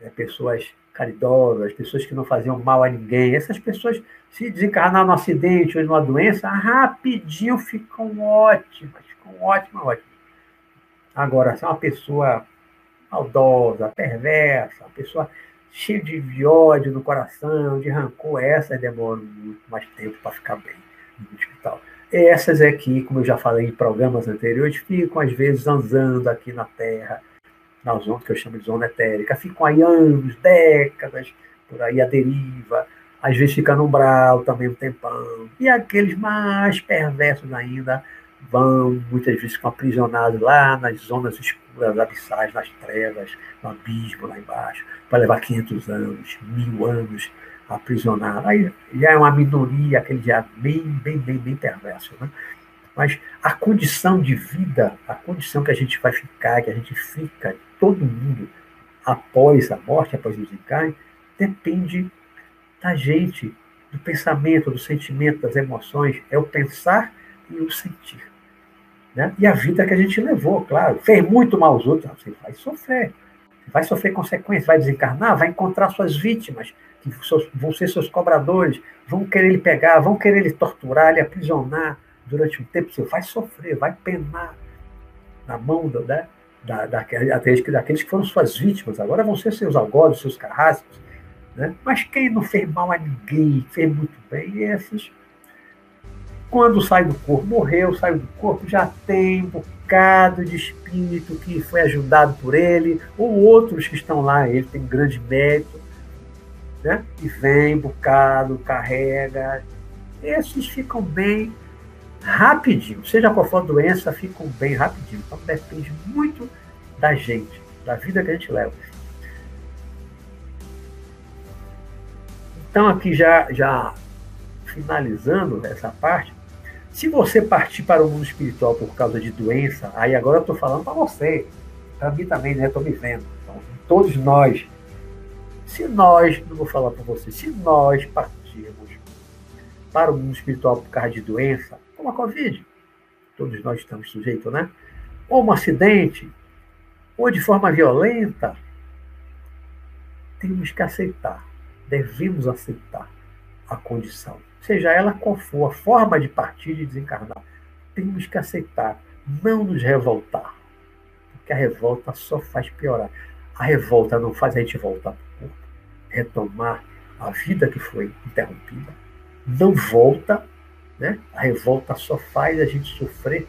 Speaker 1: né? pessoas caridosas, pessoas que não faziam mal a ninguém, essas pessoas se desencarnar no acidente ou numa doença, rapidinho ficam ótimas, ficam ótimas, ótimas. Agora, se é uma pessoa maldosa, perversa, pessoa cheia de ódio no coração, de rancor, essas demoram muito mais tempo para ficar bem no hospital. Essas aqui, como eu já falei em programas anteriores, ficam às vezes zanzando aqui na Terra, na zona que eu chamo de zona etérica, ficam aí anos, décadas, por aí a deriva, às vezes fica no umbral também um tempão. E aqueles mais perversos ainda vão, muitas vezes, ficam aprisionados lá nas zonas escuras, abissais, nas trevas, no abismo lá embaixo, para levar 500 anos, mil anos aprisionado. Aí já é uma minoria, aquele já bem, bem, bem, bem perverso. Né? Mas a condição de vida, a condição que a gente vai ficar, que a gente fica, todo mundo, após a morte, após o desencarne, depende da gente, do pensamento, do sentimento, das emoções. É o pensar e o sentir. Né? E a vida que a gente levou, claro. Fez muito mal aos outros, você vai sofrer. Vai sofrer consequências, vai desencarnar, vai encontrar suas vítimas, que vão ser seus cobradores, vão querer lhe pegar, vão querer lhe torturar, lhe aprisionar durante um tempo. Você vai sofrer, vai penar na mão né, da, daqueles, daqueles que foram suas vítimas. Agora vão ser seus algozes, seus carrascos. Né? Mas quem não fez mal a ninguém, fez muito bem, esses quando sai do corpo, morreu, saiu do corpo, já tem um bocado de espírito que foi ajudado por ele, ou outros que estão lá, ele tem grande mérito, né? E vem, bocado, carrega. Esses ficam bem rapidinho, seja qual for a doença, ficam bem rapidinho. Então depende muito da gente, da vida que a gente leva. Então aqui já, já finalizando essa parte, se você partir para o mundo espiritual por causa de doença, aí agora eu estou falando para você, para mim também, né? Estou me vendo. Então, todos nós, se nós, não vou falar para você, se nós partirmos para o mundo espiritual por causa de doença, como a Covid, todos nós estamos sujeitos, né? Ou um acidente, ou de forma violenta, temos que aceitar, devemos aceitar a condição seja ela qual for a forma de partir e desencarnar, temos que aceitar, não nos revoltar, porque a revolta só faz piorar. A revolta não faz a gente voltar para o corpo, retomar a vida que foi interrompida, não volta, né? A revolta só faz a gente sofrer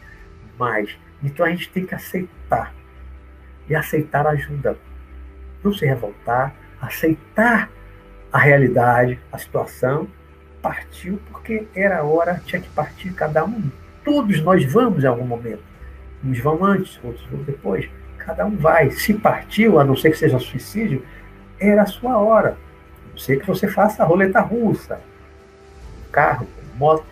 Speaker 1: mais. Então a gente tem que aceitar. E aceitar ajuda. Não se revoltar, aceitar a realidade, a situação partiu porque era a hora, tinha que partir cada um. Todos nós vamos em algum momento. Uns vão antes, outros vão depois. Cada um vai. Se partiu, a não ser que seja suicídio, era a sua hora. A não ser que você faça a roleta russa. carro, moto,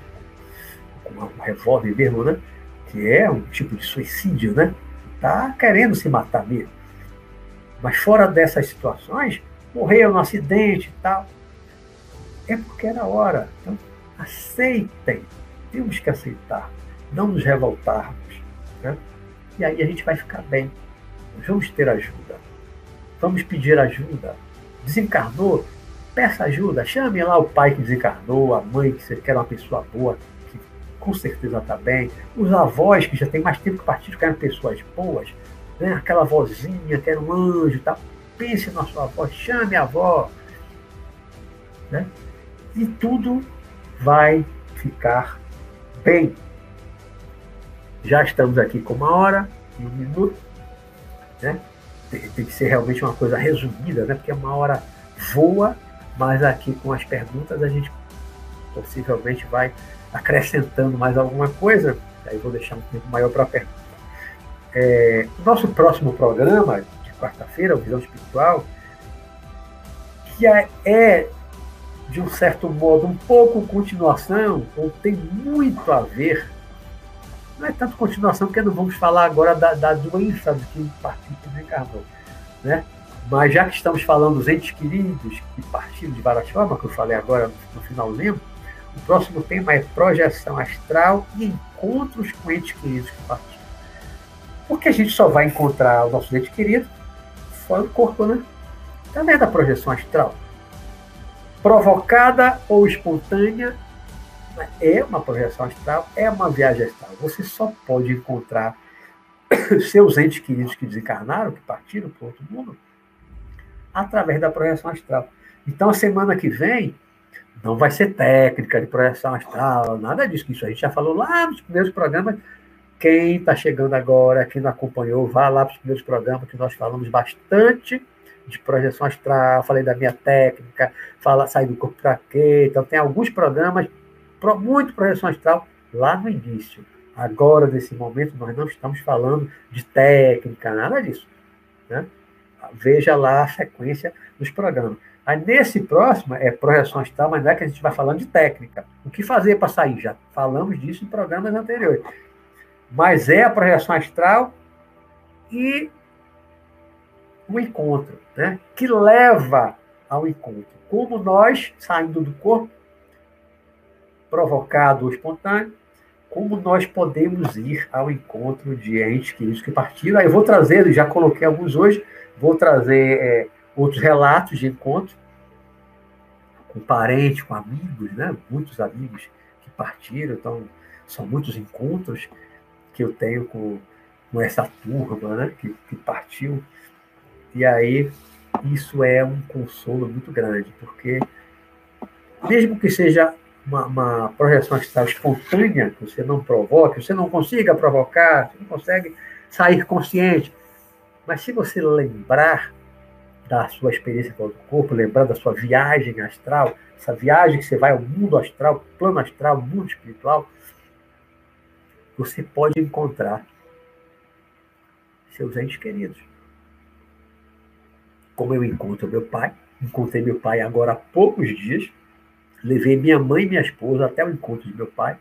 Speaker 1: com um revólver mesmo, né? Que é um tipo de suicídio, né? Tá querendo se matar mesmo. Mas fora dessas situações, morreu no acidente e tal é porque era hora. Então, aceitem. Temos que aceitar. Não nos revoltarmos. Né? E aí a gente vai ficar bem. vamos ter ajuda. Vamos pedir ajuda. Desencarnou? Peça ajuda. Chame lá o pai que desencarnou, a mãe que quer uma pessoa boa, que com certeza está bem. Os avós que já tem mais tempo que partiram, querem pessoas boas. Né? Aquela vozinha que era um anjo. Tá? Pense na sua avó, chame a avó. Né? E tudo vai ficar bem. Já estamos aqui com uma hora e um minuto, né? Tem, tem, que ser realmente uma coisa resumida, né? Porque uma hora voa, mas aqui com as perguntas a gente possivelmente vai acrescentando mais alguma coisa. Aí vou deixar um tempo maior para pergunta. É, nosso próximo programa de quarta-feira, o Visão Espiritual, que é, é de um certo modo, um pouco continuação, ou tem muito a ver. Não é tanto continuação, porque não vamos falar agora da, da doença do que partiu que desencarnou. Né? Mas já que estamos falando dos entes queridos que partiram de várias formas, que eu falei agora no, no finalzinho, o próximo tema é projeção astral e encontros com entes queridos que partiram. Porque a gente só vai encontrar o nosso ente querido fora do corpo, né? Também é da projeção astral provocada ou espontânea, é uma projeção astral, é uma viagem astral. Você só pode encontrar seus entes queridos que desencarnaram, que partiram para outro mundo, através da projeção astral. Então, a semana que vem, não vai ser técnica de projeção astral, nada disso, isso a gente já falou lá nos primeiros programas. Quem está chegando agora, quem não acompanhou, vá lá para os primeiros programas, que nós falamos bastante de projeção astral, falei da minha técnica, fala sair do corpo para quê. Então tem alguns programas, muito projeção astral lá no início. Agora, nesse momento, nós não estamos falando de técnica, nada disso. Né? Veja lá a sequência dos programas. Aí, nesse próximo, é projeção astral, mas não é que a gente vai falando de técnica. O que fazer para sair? Já falamos disso em programas anteriores. Mas é a projeção astral e o encontro, né? que leva ao encontro. Como nós, saindo do corpo, provocado ou espontâneo, como nós podemos ir ao encontro de entes queridos que partiram. Aí eu vou trazer, já coloquei alguns hoje, vou trazer é, outros relatos de encontro com parentes, com amigos, né? muitos amigos que partiram, então são muitos encontros que eu tenho com, com essa turma né? que, que partiu. E aí isso é um consolo muito grande, porque mesmo que seja uma, uma projeção astral espontânea, que você não provoque, você não consiga provocar, você não consegue sair consciente. Mas se você lembrar da sua experiência com o corpo, lembrar da sua viagem astral, essa viagem que você vai ao mundo astral, plano astral, mundo espiritual, você pode encontrar seus entes queridos. Como eu encontro meu pai, encontrei meu pai agora há poucos dias, Levei minha mãe e minha esposa até o encontro de meu pai,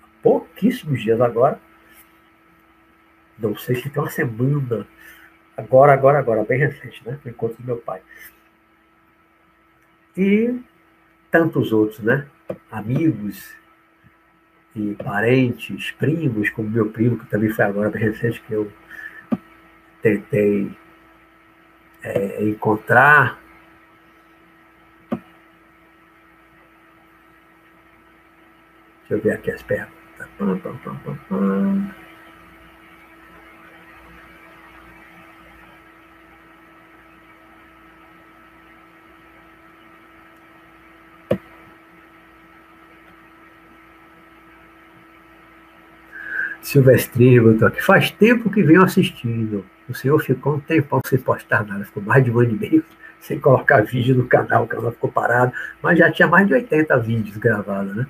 Speaker 1: há pouquíssimos dias agora. Não sei se tem uma semana. Agora, agora, agora, bem recente, né? O encontro do meu pai. E tantos outros, né? Amigos e parentes, primos, como meu primo, que também foi agora bem recente, que eu tentei é, encontrar Deixa eu ver aqui as perguntas. Pam, pam. Silvestrinho botou aqui. Faz tempo que venho assistindo. O senhor ficou um tempão sem postar nada, ficou mais de um ano e meio sem colocar vídeo no canal, o canal ficou parado, mas já tinha mais de 80 vídeos gravados, né?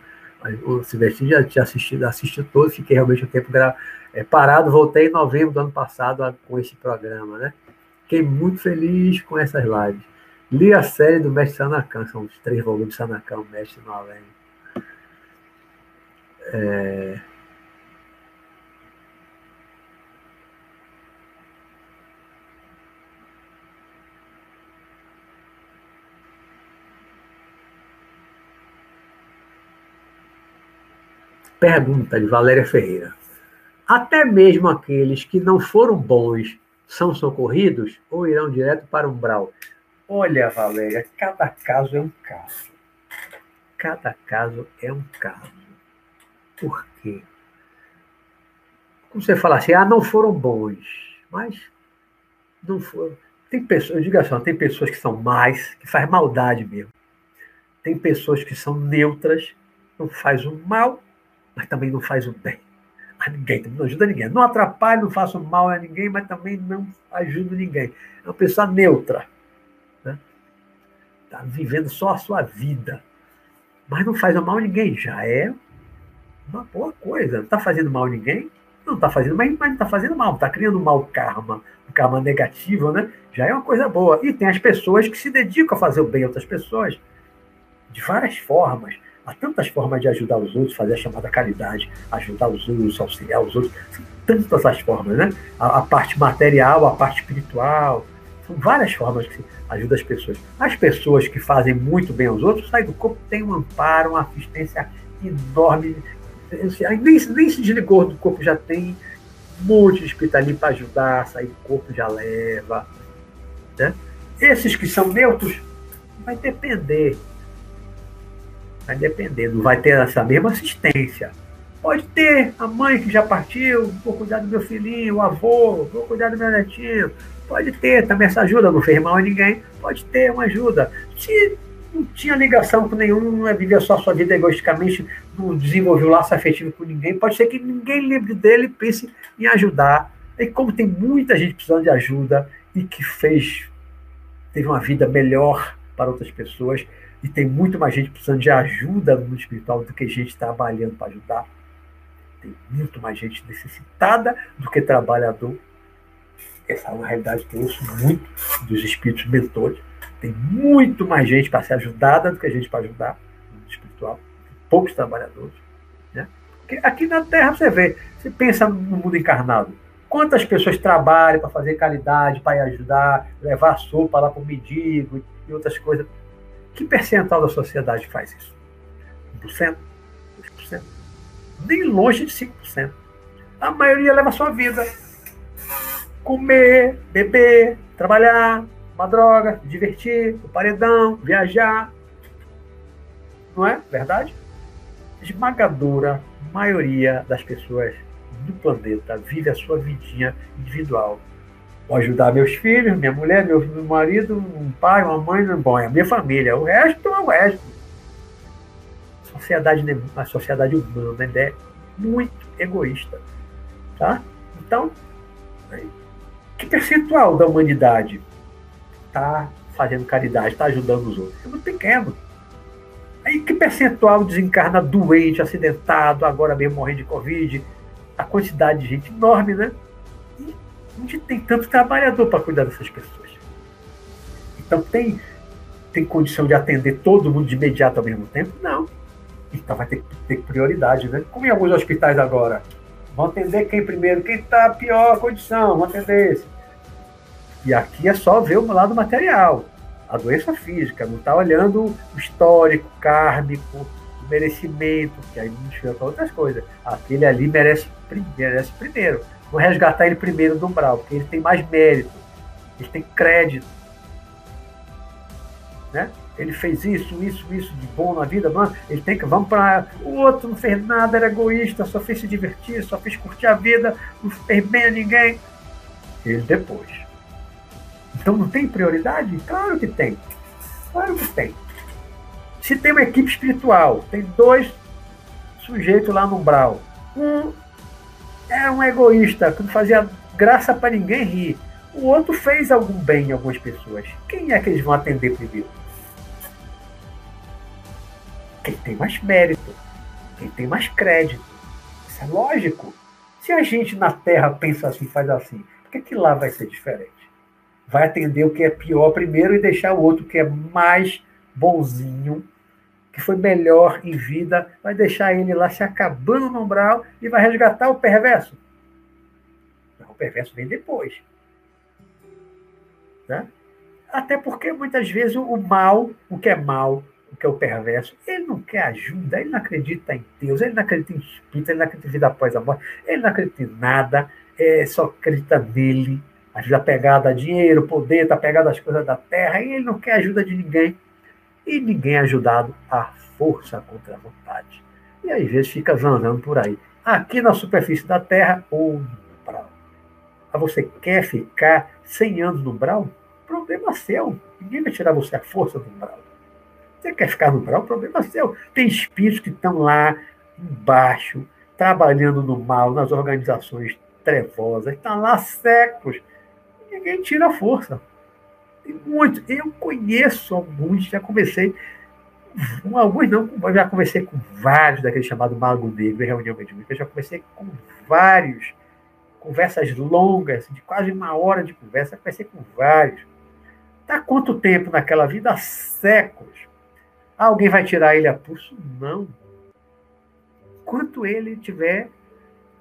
Speaker 1: o Silvestre já tinha assistido, assistiu todo, fiquei realmente um tempo é, parado, voltei em novembro do ano passado com esse programa, né? Fiquei muito feliz com essas lives. Li a série do Mestre Sanacan, são os três volumes Sanacan, o Mestre no Além. É... Pergunta de Valéria Ferreira. Até mesmo aqueles que não foram bons são socorridos ou irão direto para o umbral? Olha, Valéria, cada caso é um caso. Cada caso é um caso. Por quê? Como você fala assim, ah, não foram bons, mas não foram. Tem pessoas, eu digo assim, tem pessoas que são mais, que faz maldade mesmo. Tem pessoas que são neutras, não faz o mal mas também não faz o bem a ninguém, não ajuda ninguém. Não atrapalha, não faço mal a ninguém, mas também não ajuda ninguém. É uma pessoa neutra. Está né? Tá vivendo só a sua vida. Mas não faz mal a ninguém. Já é uma boa coisa. Não está fazendo mal a ninguém? Não está fazendo, mas, mas não está fazendo mal. Está criando mau karma, um karma negativo, né? Já é uma coisa boa. E tem as pessoas que se dedicam a fazer o bem a outras pessoas de várias formas Há tantas formas de ajudar os outros, fazer a chamada caridade, ajudar os outros, auxiliar os outros. São tantas as formas, né? A, a parte material, a parte espiritual. São várias formas que ajuda as pessoas. As pessoas que fazem muito bem aos outros, saem do corpo, tem um amparo, uma assistência enorme. Nem, nem se desligou do corpo, já tem um monte de hospitalinho para ajudar, sair do corpo já leva. Né? Esses que são neutros, vai depender Vai dependendo, vai ter essa mesma assistência. Pode ter a mãe que já partiu, vou cuidar do meu filhinho, o avô, vou cuidar do meu netinho. Pode ter também essa ajuda, não fez mal a ninguém, pode ter uma ajuda. Se não tinha ligação com nenhum, não vivia só sua vida egoisticamente, não desenvolveu laço afetivo com ninguém, pode ser que ninguém lembre dele e pense em ajudar. E como tem muita gente precisando de ajuda e que fez, teve uma vida melhor para outras pessoas, e tem muito mais gente precisando de ajuda no mundo espiritual do que gente trabalhando para ajudar. Tem muito mais gente necessitada do que trabalhador. Essa é uma realidade que eu ouço muito dos espíritos mentores. Tem muito mais gente para ser ajudada do que gente para ajudar no mundo espiritual. Tem poucos trabalhadores. Né? Porque aqui na Terra você vê, você pensa no mundo encarnado. Quantas pessoas trabalham para fazer caridade, para ajudar, levar sopa lá para o mendigo e outras coisas que percentual da sociedade faz isso? 1%? 2%? Nem longe de 5%. A maioria leva a sua vida. Comer, beber, trabalhar, uma droga, divertir, o paredão, viajar. Não é verdade? Esmagadora maioria das pessoas do planeta vive a sua vidinha individual. Vou ajudar meus filhos, minha mulher, meu, meu marido, um pai, uma mãe, bom, é a minha família. O resto é o resto. A sociedade, a sociedade humana é muito egoísta. Tá? Então, que percentual da humanidade está fazendo caridade, está ajudando os outros? É muito pequeno. Aí que percentual desencarna doente, acidentado, agora mesmo morrendo de Covid? A quantidade de gente enorme, né? Onde tem tanto trabalhador para cuidar dessas pessoas? Então tem, tem condição de atender todo mundo de imediato ao mesmo tempo? Não. Então vai ter que ter prioridade, né? Como em alguns hospitais agora. Vão atender quem primeiro? Quem está pior condição, vão atender esse. E aqui é só ver o lado material a doença física, não está olhando o histórico, kármico, o merecimento, que aí chega para outras coisas. Aquele ali merece, merece primeiro. Vou resgatar ele primeiro do umbral, porque ele tem mais mérito, ele tem crédito. Né? Ele fez isso, isso, isso de bom na vida, mano. Ele tem que. Vamos para. O outro não fez nada, era egoísta, só fez se divertir, só fez curtir a vida, não fez bem a ninguém. Ele depois. Então não tem prioridade? Claro que tem. Claro que tem. Se tem uma equipe espiritual, tem dois sujeitos lá no umbral. Um é um egoísta, que não fazia graça para ninguém rir. O outro fez algum bem em algumas pessoas. Quem é que eles vão atender primeiro? Quem tem mais mérito, quem tem mais crédito. Isso é lógico. Se a gente na Terra pensa assim, faz assim, por que, que lá vai ser diferente? vai atender o que é pior primeiro e deixar o outro que é mais bonzinho, que foi melhor em vida, vai deixar ele lá se acabando no umbral e vai resgatar o perverso. O perverso vem depois. Né? Até porque muitas vezes o mal, o que é mal, o que é o perverso, ele não quer ajuda, ele não acredita em Deus, ele não acredita em espírito, ele não acredita em vida após a morte, ele não acredita em nada, é, só acredita nele, vezes apegado a dinheiro, poder, está apegado às coisas da terra, e ele não quer ajuda de ninguém. E ninguém é ajudado à força contra a vontade. E às vezes fica zanzando por aí. Aqui na superfície da terra ou no umbral. Ah, você quer ficar 100 anos no umbral? Problema seu. Ninguém vai tirar você a força do umbral. Você quer ficar no umbral? Problema seu. Tem espíritos que estão lá embaixo, trabalhando no mal, nas organizações trevosas, estão lá séculos ninguém tira a força. Tem muitos. Eu conheço alguns, já conversei. Alguns não, já conversei com vários daquele chamado Mago Negro, reunião mediúnica. Já conversei com vários. Conversas longas, de quase uma hora de conversa, conversei com vários. Está quanto tempo naquela vida? Há séculos. Alguém vai tirar ele a pulso? Não. Quanto ele estiver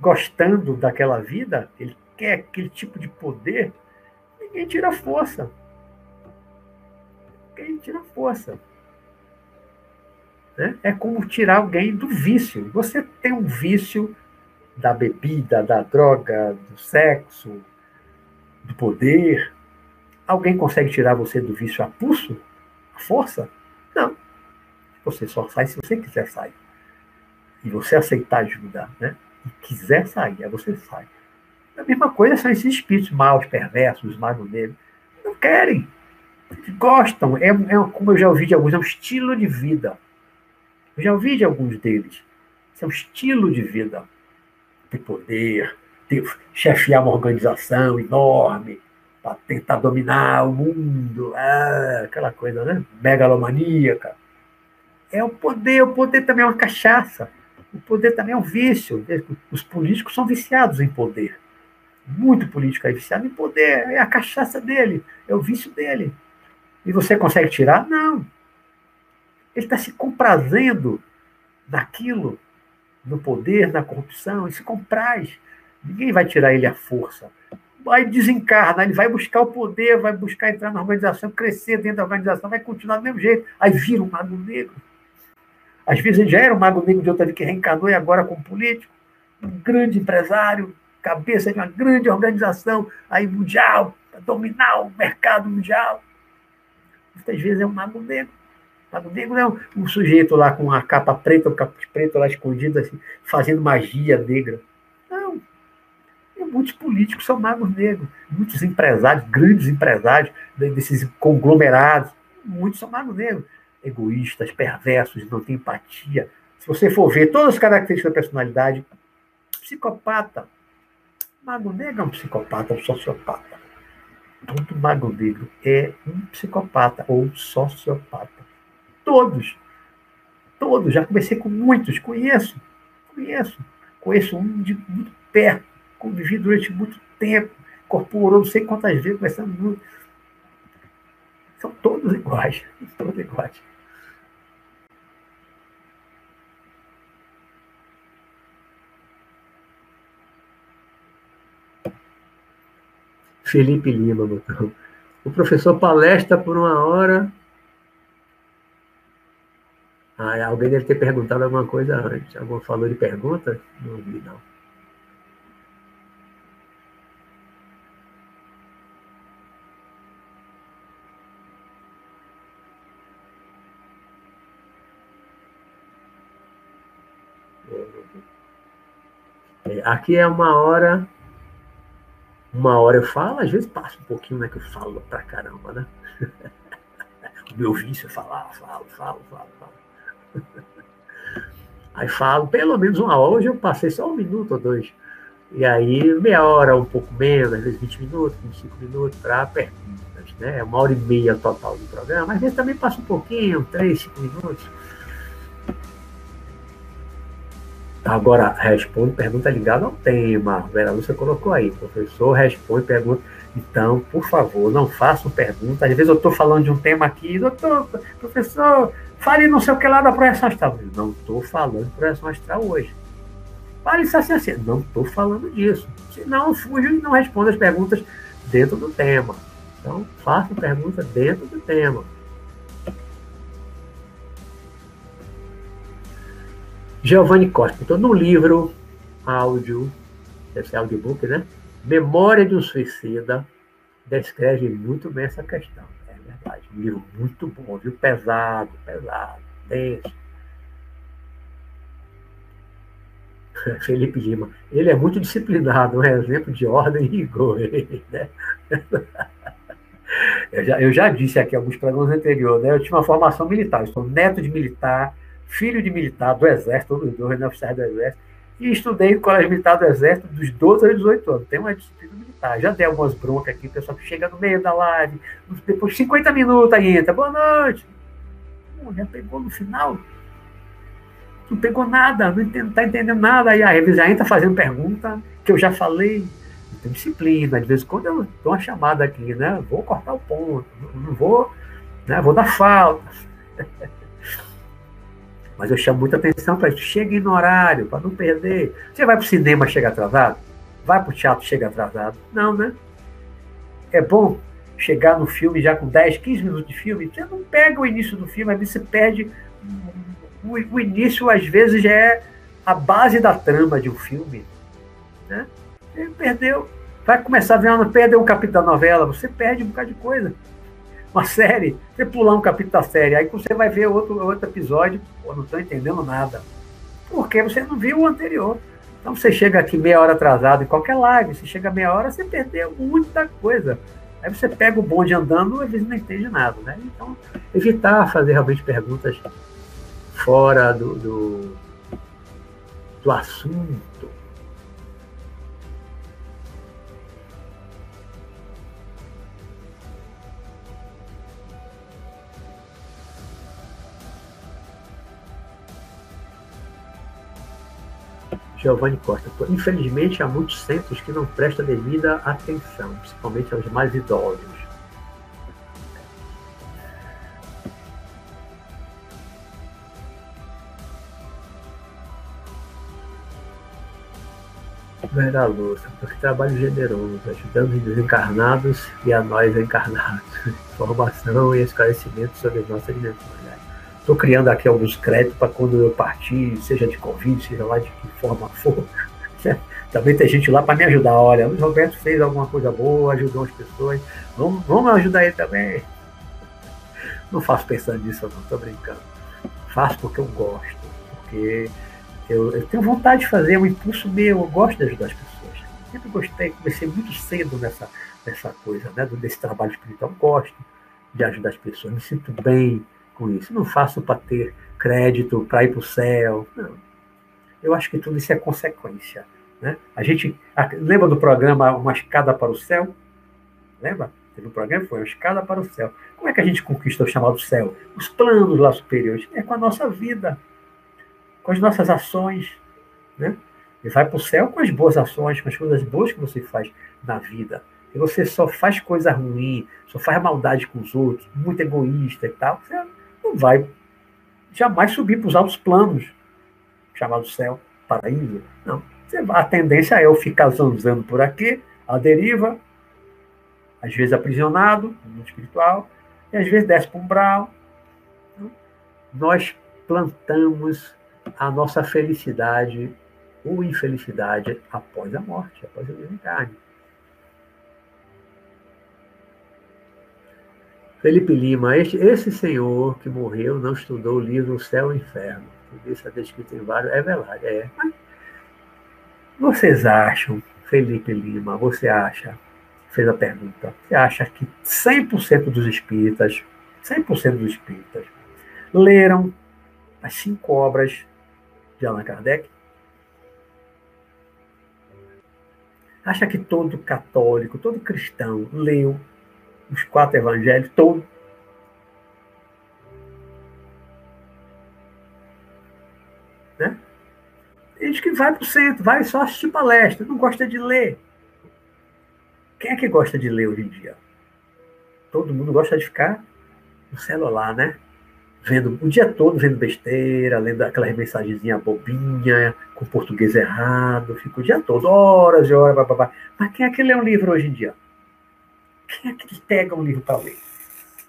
Speaker 1: gostando daquela vida, ele quer aquele tipo de poder, Ninguém tira força. Ninguém tira força. Né? É como tirar alguém do vício. Você tem um vício da bebida, da droga, do sexo, do poder. Alguém consegue tirar você do vício a pulso? A força? Não. Você só sai se você quiser sair. E você aceitar ajuda, né? E quiser sair, aí você sai. A mesma coisa são esses espíritos maus, perversos, magos negros. Não querem. Gostam. É, é, como eu já ouvi de alguns, é um estilo de vida. Eu já ouvi de alguns deles. é um estilo de vida. Ter poder, ter, chefiar uma organização enorme, para tentar dominar o mundo. Ah, aquela coisa, né? Megalomaníaca. É o poder. O poder também é uma cachaça. O poder também é um vício. Os políticos são viciados em poder muito político aí viciado em poder, é a cachaça dele, é o vício dele. E você consegue tirar? Não. Ele está se comprazendo naquilo, no poder, na corrupção, e se compraz. Ninguém vai tirar ele à força. Vai desencarna, ele vai buscar o poder, vai buscar entrar na organização, crescer dentro da organização, vai continuar do mesmo jeito. Aí vira um mago negro. Às vezes ele já era um mago negro de outra vida que reencarnou e agora como político, um grande empresário, cabeça de uma grande organização aí mundial, para dominar o mercado mundial. Muitas vezes é um mago negro. O mago negro é um, um sujeito lá com a capa preta, o capuz preto lá escondido, assim, fazendo magia negra. Não. E muitos políticos são magos negros. Muitos empresários, grandes empresários desses conglomerados, muitos são magos negros egoístas, perversos, não têm empatia. Se você for ver todas as características da personalidade, psicopata. Mago negro é um psicopata, um sociopata. Todo mago negro é um psicopata ou sociopata. Todos. Todos. Já comecei com muitos. Conheço. Conheço. Conheço um de muito perto. Convivi durante muito tempo. Incorporou não sei quantas vezes, conversando São todos iguais. Todos iguais. Felipe Lima botou. O professor palestra por uma hora. Ah, alguém deve ter perguntado alguma coisa antes. Algum falou de pergunta? Não vi, não. É, aqui é uma hora uma hora eu falo, às vezes passa um pouquinho, né? Que eu falo pra caramba, né? o meu vício é falar, falo, falo, falo, falo. Aí falo, pelo menos uma hora, hoje eu passei só um minuto ou dois. E aí, meia hora, um pouco menos, às vezes 20 minutos, 25 minutos para perguntas, né? É uma hora e meia total do programa, às vezes também passa um pouquinho, 3, 5 minutos. Agora, responde pergunta ligada ao tema. Vera Lúcia colocou aí. Professor, responde pergunta. Então, por favor, não façam pergunta. Às vezes eu estou falando de um tema aqui, doutor, professor, fale não sei o que lá da projeção astral. Não estou falando de projeção astral hoje. Fale isso assim, assim. Não estou falando disso. Senão, fujo e não respondo as perguntas dentro do tema. Então, façam pergunta dentro do tema. Giovanni Costa. Então, no livro, áudio, esse audiobook, né? Memória de um Suicida, descreve muito bem essa questão. É verdade. Um livro muito bom, viu? Pesado, pesado, denso. Felipe Lima. Ele é muito disciplinado, um exemplo de ordem e rigor. Né? Eu já, eu já disse aqui alguns programas anteriores, né? Eu tinha uma formação militar, eu sou neto de militar, filho de militar do Exército, todos dois, né, oficiais do Exército, e estudei no Colégio Militar do Exército dos 12 aos 18 anos. Tem uma disciplina militar. Já dei algumas broncas aqui, o pessoal que chega no meio da live, depois de 50 minutos aí entra, boa noite. Pô, já pegou no final? Não pegou nada, não está entendendo nada. Aí a revista já entra fazendo pergunta que eu já falei. Tem disciplina, de vez em quando eu dou uma chamada aqui, né? Vou cortar o ponto, não vou, né? vou dar falta. Mas eu chamo muita atenção para isso. Chegue no horário, para não perder. Você vai para o cinema, chega atrasado? Vai para o teatro, chega atrasado? Não, né? É bom chegar no filme já com 10, 15 minutos de filme. Você não pega o início do filme, vezes você perde. O, o início, às vezes, já é a base da trama de um filme. Né? Você perdeu. Vai começar a ver, uma, perdeu um capítulo da novela, você perde um bocado de coisa uma série, você pular um capítulo da série, aí você vai ver outro, outro episódio, pô, não estou entendendo nada. Porque você não viu o anterior. Então você chega aqui meia hora atrasado em qualquer live, você chega meia hora, você perdeu muita coisa. Aí você pega o bonde andando, às vezes não entende nada, né? Então, evitar fazer realmente perguntas fora do, do, do assunto, Giovanni Costa. Infelizmente, há muitos centros que não prestam devida atenção, principalmente aos mais idosos. Vera Lúcia, porque trabalho generoso, ajudando os desencarnados e a nós encarnados. Informação e esclarecimento sobre nossas dimensões. Estou criando aqui alguns créditos para quando eu partir, seja de Covid, seja lá de que forma for. Também tem gente lá para me ajudar. Olha, o Roberto fez alguma coisa boa, ajudou as pessoas. Vamos, vamos ajudar ele também. Não faço pensando nisso, não, estou brincando. Faço porque eu gosto, porque eu, eu, tenho vontade de fazer, é um impulso meu, eu gosto de ajudar as pessoas. Sempre gostei, comecei muito cedo nessa, nessa coisa, né, desse trabalho espiritual. Gosto de ajudar as pessoas, me sinto bem com isso. Não faço para ter crédito, para ir para o céu. Não. Eu acho que tudo isso é consequência. Né? A gente a, lembra do programa Uma Escada para o Céu? Lembra? Teve um programa foi Uma Escada para o Céu. Como é que a gente conquista o chamado céu? Os planos lá superiores. É com a nossa vida, com as nossas ações. Né? E vai para o céu com as boas ações, com as coisas boas que você faz na vida. E você só faz coisa ruim, só faz maldade com os outros, muito egoísta e tal, você não vai jamais subir para os altos planos, chamado céu, paraíso. Não. A tendência é eu ficar zanzando por aqui, a deriva, às vezes aprisionado no mundo espiritual, e às vezes desce para um umbral. Nós plantamos a nossa felicidade ou infelicidade após a morte, após a desencarne. Felipe Lima, esse senhor que morreu não estudou o livro O Céu e o Inferno. Isso é descrito em vários. É verdade, é. vocês acham, Felipe Lima, você acha, fez a pergunta, você acha que 100% dos espíritas, 100% dos espíritas, leram as cinco obras de Allan Kardec? Acha que todo católico, todo cristão leu os quatro evangelhos todos. Né? Tem gente que vai para o centro, vai só assistir palestra, não gosta de ler. Quem é que gosta de ler hoje em dia? Todo mundo gosta de ficar no celular, né? Vendo o dia todo vendo besteira, lendo aquela mensagenzinha bobinha, com português errado, fica o dia todo, horas e horas, blá. Mas quem é que lê um livro hoje em dia? Quem é que pega um livro para ler?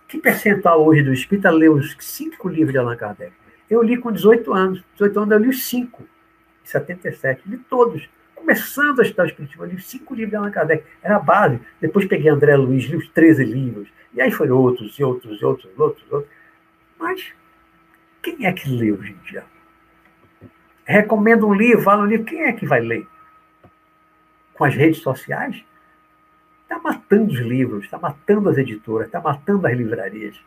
Speaker 1: Que percentual hoje do espírita lê os cinco livros de Allan Kardec? Eu li com 18 anos. 18 anos eu li os cinco. Em 77. Li todos. Começando a estudar o espiritismo, eu li cinco livros de Allan Kardec. Era a base. Depois peguei André Luiz, li os 13 livros. E aí foram outros, e outros, e outros, outros, outros. Mas quem é que lê hoje em dia? Recomendo um livro, fala um livro. Quem é que vai ler? Com as redes sociais? Está matando os livros, está matando as editoras, está matando as livrarias.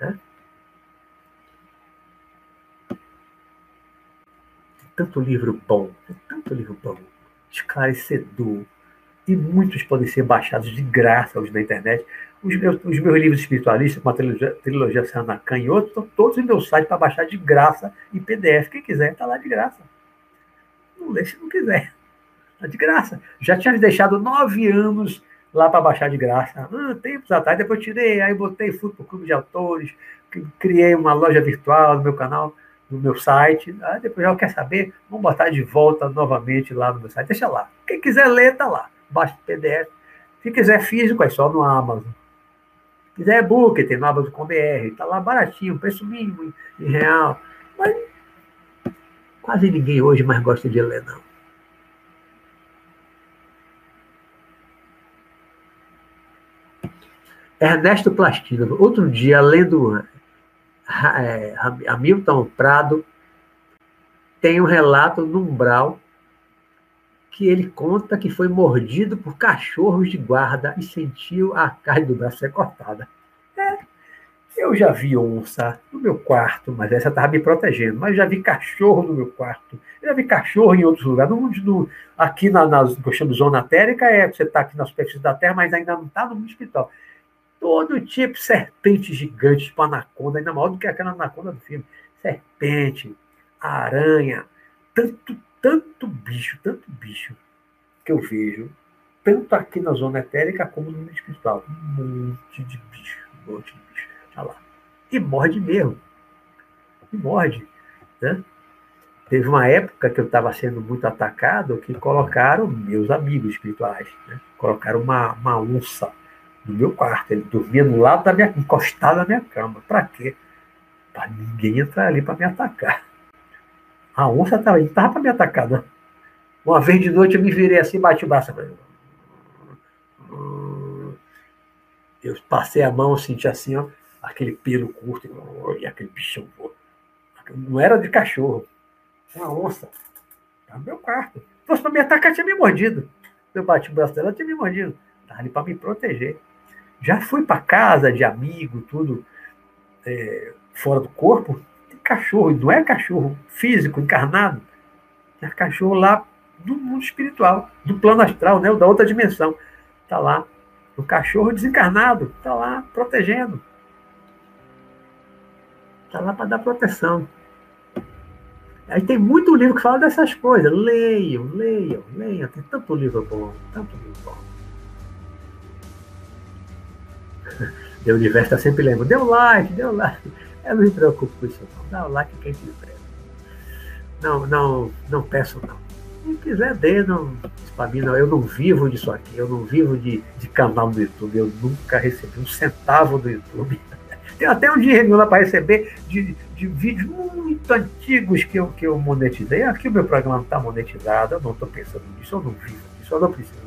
Speaker 1: Né? Tanto livro bom, tanto livro bom, esclarecedor, e muitos podem ser baixados de graça hoje na internet. Os meus, os meus livros espiritualistas, como a trilogia, trilogia Sanacan e outros, estão todos no meu site para baixar de graça em PDF. Quem quiser, está lá de graça. Não lê se não quiser. Tá de graça. Já tinha deixado nove anos lá para baixar de graça. Ah, tempos atrás, depois tirei, aí botei, fui para o clube de autores, criei uma loja virtual no meu canal, no meu site. Aí depois já quer saber, vamos botar de volta novamente lá no meu site. Deixa lá. Quem quiser ler, tá lá. Baixa o PDF. Se quiser físico, é só no Amazon. Se quiser e-book, tem no Amazon.com.br. Tá lá baratinho, preço mínimo em real. Mas quase ninguém hoje mais gosta de ler, não. Ernesto Plastino, outro dia, lendo é, Hamilton Prado, tem um relato no Umbral que ele conta que foi mordido por cachorros de guarda e sentiu a carne do braço ser cortada. É, eu já vi onça no meu quarto, mas essa estava me protegendo. Mas já vi cachorro no meu quarto. Eu já vi cachorro em outros lugares. No, no, aqui na, na eu chamo zona térica, é você está aqui na superfície da Terra, mas ainda não está no mundo espiritual todo tipo, serpente gigante, tipo anaconda, ainda maior do que aquela anaconda do filme. Serpente, aranha, tanto, tanto bicho, tanto bicho que eu vejo, tanto aqui na zona etérica como no mundo espiritual. Um monte de bicho, um monte de bicho. Olha lá. E morde mesmo. E morde. Né? Teve uma época que eu estava sendo muito atacado que colocaram meus amigos espirituais, né? colocaram uma, uma onça no meu quarto. Ele dormia no lado da minha, encostado na minha cama. Para quê? para ninguém entrar ali para me atacar. A onça estava não estava para me atacar, não. Uma vez de noite eu me virei assim, bati o braço. Eu passei a mão, senti assim, ó, aquele pelo curto, e aquele bichão. Não era de cachorro, uma onça. Estava no meu quarto. Se fosse para me atacar, tinha me mordido. Eu bati o braço dela, tinha me mordido. Estava ali para me proteger. Já fui para casa de amigo, tudo é, fora do corpo. Tem cachorro, não é cachorro físico, encarnado. É cachorro lá do mundo espiritual, do plano astral, né, da outra dimensão. Está lá. O cachorro desencarnado está lá protegendo. Está lá para dar proteção. Aí tem muito livro que fala dessas coisas. Leiam, leiam, leiam. Tem tanto livro bom, tanto livro bom. O universo está sempre lembrando. Deu like, deu like. Eu não me preocupo com isso, não. Dá o like quem quiser. Não, não, não peço, não. Quem quiser, dê, não. Para. Eu não vivo disso aqui. Eu não vivo de, de canal no YouTube. Eu nunca recebi um centavo do YouTube. Tem até um dinheiro lá para receber de, de vídeos muito antigos que eu, que eu monetizei. Aqui o meu programa não está monetizado, eu não estou pensando nisso, eu não vivo disso, eu não preciso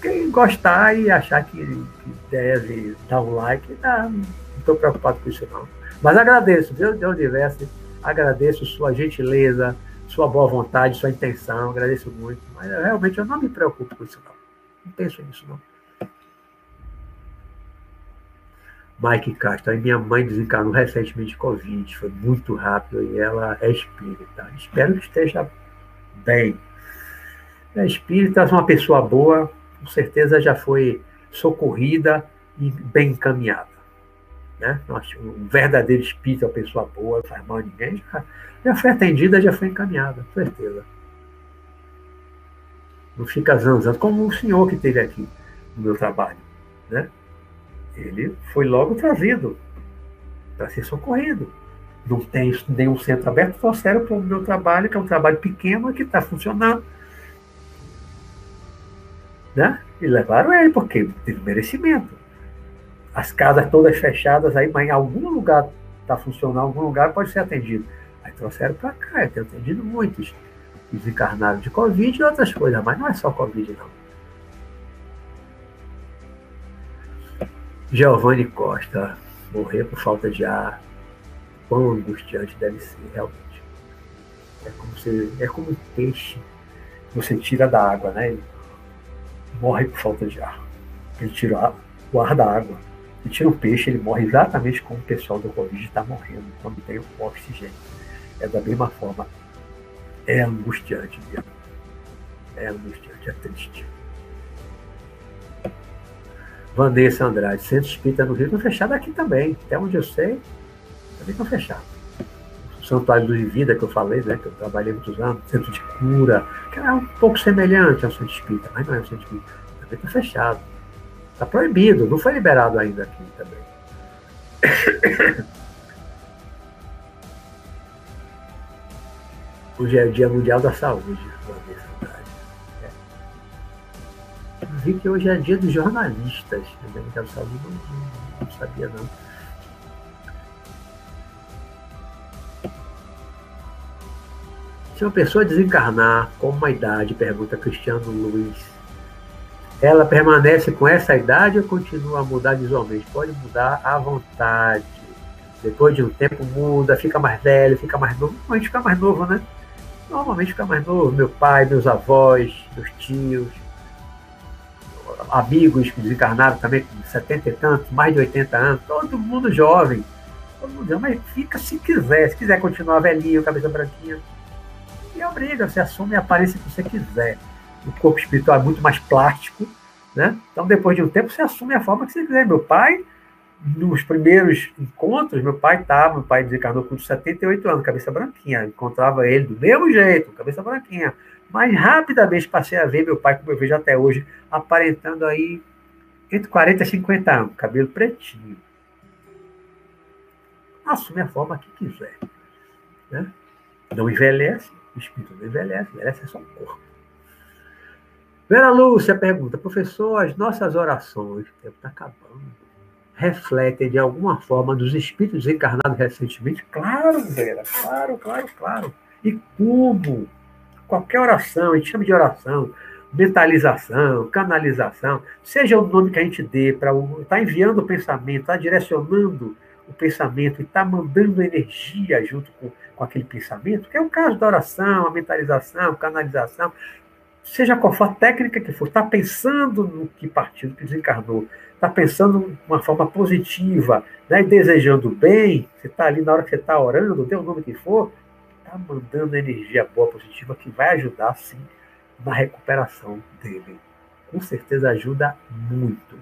Speaker 1: quem gostar e achar que, que deve dar um like, tá, não estou preocupado com isso não. Mas agradeço, viu, de universo, agradeço sua gentileza, sua boa vontade, sua intenção, agradeço muito. Mas realmente eu não me preocupo com isso não. Não penso nisso não. Mike Castro. Minha mãe desencarnou recentemente de Covid, foi muito rápido e ela é espírita. Espero que esteja bem. É espírita, é uma pessoa boa, com certeza já foi socorrida e bem encaminhada. Né? Um verdadeiro espírito, uma pessoa boa, não faz mal a ninguém, já, já foi atendida, já foi encaminhada, com certeza. Não fica zanzando, como o senhor que esteve aqui no meu trabalho. Né? ele foi logo trazido para ser socorrido. Não tem nenhum centro aberto, trouxeram para o meu trabalho, que é um trabalho pequeno que está funcionando. Né? E levaram ele, porque teve merecimento. As casas todas fechadas, aí, mas em algum lugar está funcionando, algum lugar pode ser atendido. Aí trouxeram para cá, eu tenho atendido muitos. Desencarnaram de Covid e outras coisas, mas não é só Covid, não. Giovanni Costa, morrer por falta de ar, quão angustiante deve ser, realmente. É como, se, é como um peixe você tira da água, né? Ele morre por falta de ar. Ele tira o ar da água. Ele tira um peixe, ele morre exatamente como o pessoal do Covid está morrendo, quando tem o oxigênio. É da mesma forma. É angustiante mesmo. É angustiante, é triste. Vanessa Andrade, Centro Espírita no Rio, estão fechados aqui também. Até onde eu sei, também estão fechados. Santuário do Vida, que eu falei, né, que eu trabalhei muitos anos, Centro de Cura, que é um pouco semelhante ao Centro Espírita, mas não é o Centro Espírita. Também está fechado. Está proibido, não foi liberado ainda aqui também. Hoje é o Dia Mundial da Saúde, Vanessa vi que hoje é dia dos jornalistas. Eu não, não, não sabia não. Se uma pessoa desencarnar com uma idade, pergunta Cristiano Luiz, ela permanece com essa idade ou continua a mudar visualmente? Pode mudar à vontade. Depois de um tempo muda, fica mais velho, fica mais novo. Normalmente fica mais novo, né? Normalmente fica mais novo. Meu pai, meus avós, meus tios, amigos que desencarnaram também com 70 e tantos, mais de 80 anos, todo mundo jovem. Todo mundo jovem, mas fica se quiser. Se quiser continuar velhinho, cabeça branquinha, e obriga, você assume a aparência que você quiser. O corpo espiritual é muito mais plástico, né? Então, depois de um tempo, você assume a forma que você quiser. Meu pai, nos primeiros encontros, meu pai estava, meu pai desencarnou com 78 anos, cabeça branquinha. Encontrava ele do mesmo jeito, cabeça branquinha. Mas rapidamente passei a ver meu pai, como eu vejo até hoje, aparentando aí entre 40 e 50 anos, cabelo pretinho. Assume a forma que quiser. Né? Não envelhece, espírito não envelhece, envelhece é só o corpo. Vera Lúcia pergunta, professor, as nossas orações, o tempo está acabando, refletem de alguma forma dos espíritos encarnados recentemente? Claro, Vera, claro, claro, claro. E como? Qualquer oração, a gente chama de oração, mentalização, canalização, seja o nome que a gente dê para estar tá enviando o pensamento, está direcionando o pensamento e está mandando energia junto com, com aquele pensamento, que é o caso da oração, a mentalização, canalização, seja qual for a técnica que for, está pensando no que partiu, que desencarnou, está pensando de uma forma positiva, né, e desejando bem, você está ali na hora que você está orando, dê o nome que for, está mandando energia boa, positiva, que vai ajudar, sim, na recuperação dele. Com certeza ajuda muito.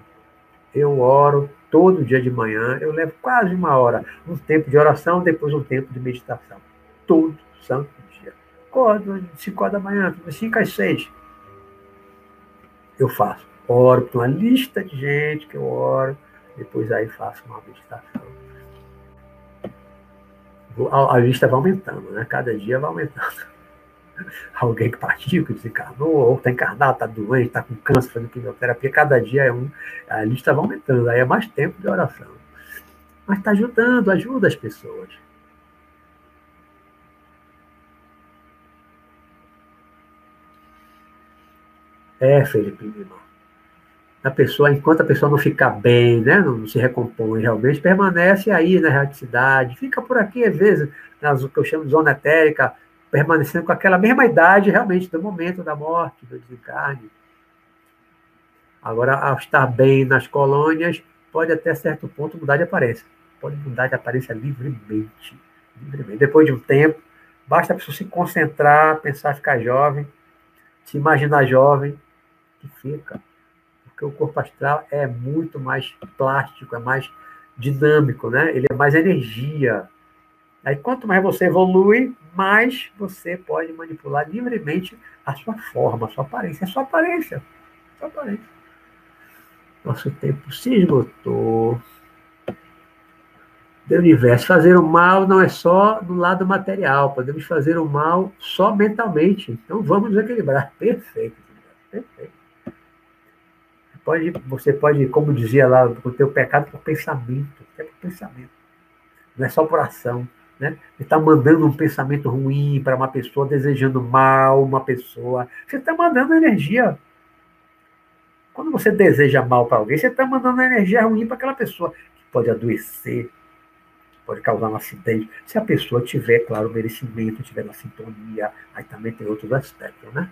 Speaker 1: Eu oro todo dia de manhã, eu levo quase uma hora, um tempo de oração, depois um tempo de meditação. Todo santo dia. Acordo de 5 horas da manhã, de 5 às 6. Eu faço. Oro, tem uma lista de gente que eu oro, depois aí faço uma meditação. A lista vai aumentando, né? Cada dia vai aumentando alguém que partiu, que desencarnou, ou está encarnado, está doente, está com câncer, fazendo quimioterapia, cada dia é um, a lista vai aumentando, aí é mais tempo de oração. Mas está ajudando, ajuda as pessoas. É, Felipe Lima. A pessoa, enquanto a pessoa não ficar bem, né, não se recompõe realmente, permanece aí na erraticidade, fica por aqui, às vezes, nas, o que eu chamo de zona etérica, permanecendo com aquela mesma idade realmente do momento da morte, do desencarne. Agora, ao estar bem nas colônias, pode até certo ponto mudar de aparência. Pode mudar de aparência livremente. livremente. Depois de um tempo, basta a pessoa se concentrar, pensar ficar jovem, se imaginar jovem, que fica. Porque o corpo astral é muito mais plástico, é mais dinâmico, né? Ele é mais energia, Aí, quanto mais você evolui, mais você pode manipular livremente a sua forma, a sua aparência. É sua aparência. Sua aparência. Nosso tempo se esgotou. Do universo. Fazer o mal não é só do lado material. Podemos fazer o mal só mentalmente. Então, vamos nos equilibrar. Perfeito. Perfeito. Pode, você pode, como dizia lá, o teu pecado por pensamento. É por pensamento. Não é só por ação. Né? Ele está mandando um pensamento ruim para uma pessoa, desejando mal uma pessoa. Você está mandando energia. Quando você deseja mal para alguém, você está mandando energia ruim para aquela pessoa, que pode adoecer, pode causar um acidente. Se a pessoa tiver, claro, merecimento, tiver na sintonia, aí também tem outros aspectos, né?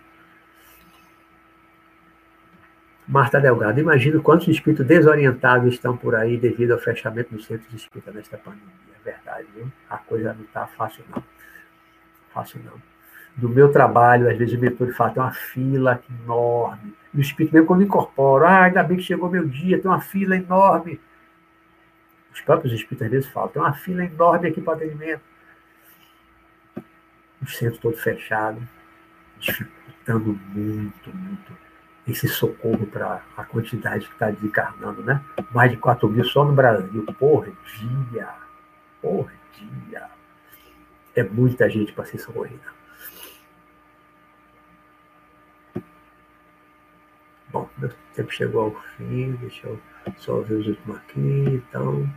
Speaker 1: Marta Delgado, imagino quantos espíritos desorientados estão por aí devido ao fechamento dos centros espíritas nesta pandemia. Verdade, viu? A coisa não está fácil, não. Fácil, não. No meu trabalho, às vezes o mentor fala, tem uma fila enorme. E o espírito, mesmo quando incorpora, ah, ainda bem que chegou meu dia, tem uma fila enorme. Os próprios espíritos às vezes falam, tem uma fila enorme aqui para atendimento. O centro todo fechado, dificultando muito, muito esse socorro para a quantidade que está desencarnando, né? Mais de 4 mil só no Brasil, por dia. Por dia. É muita gente para ser socorrida. Bom, meu tempo chegou ao fim, deixa eu só ver os últimos aqui, então.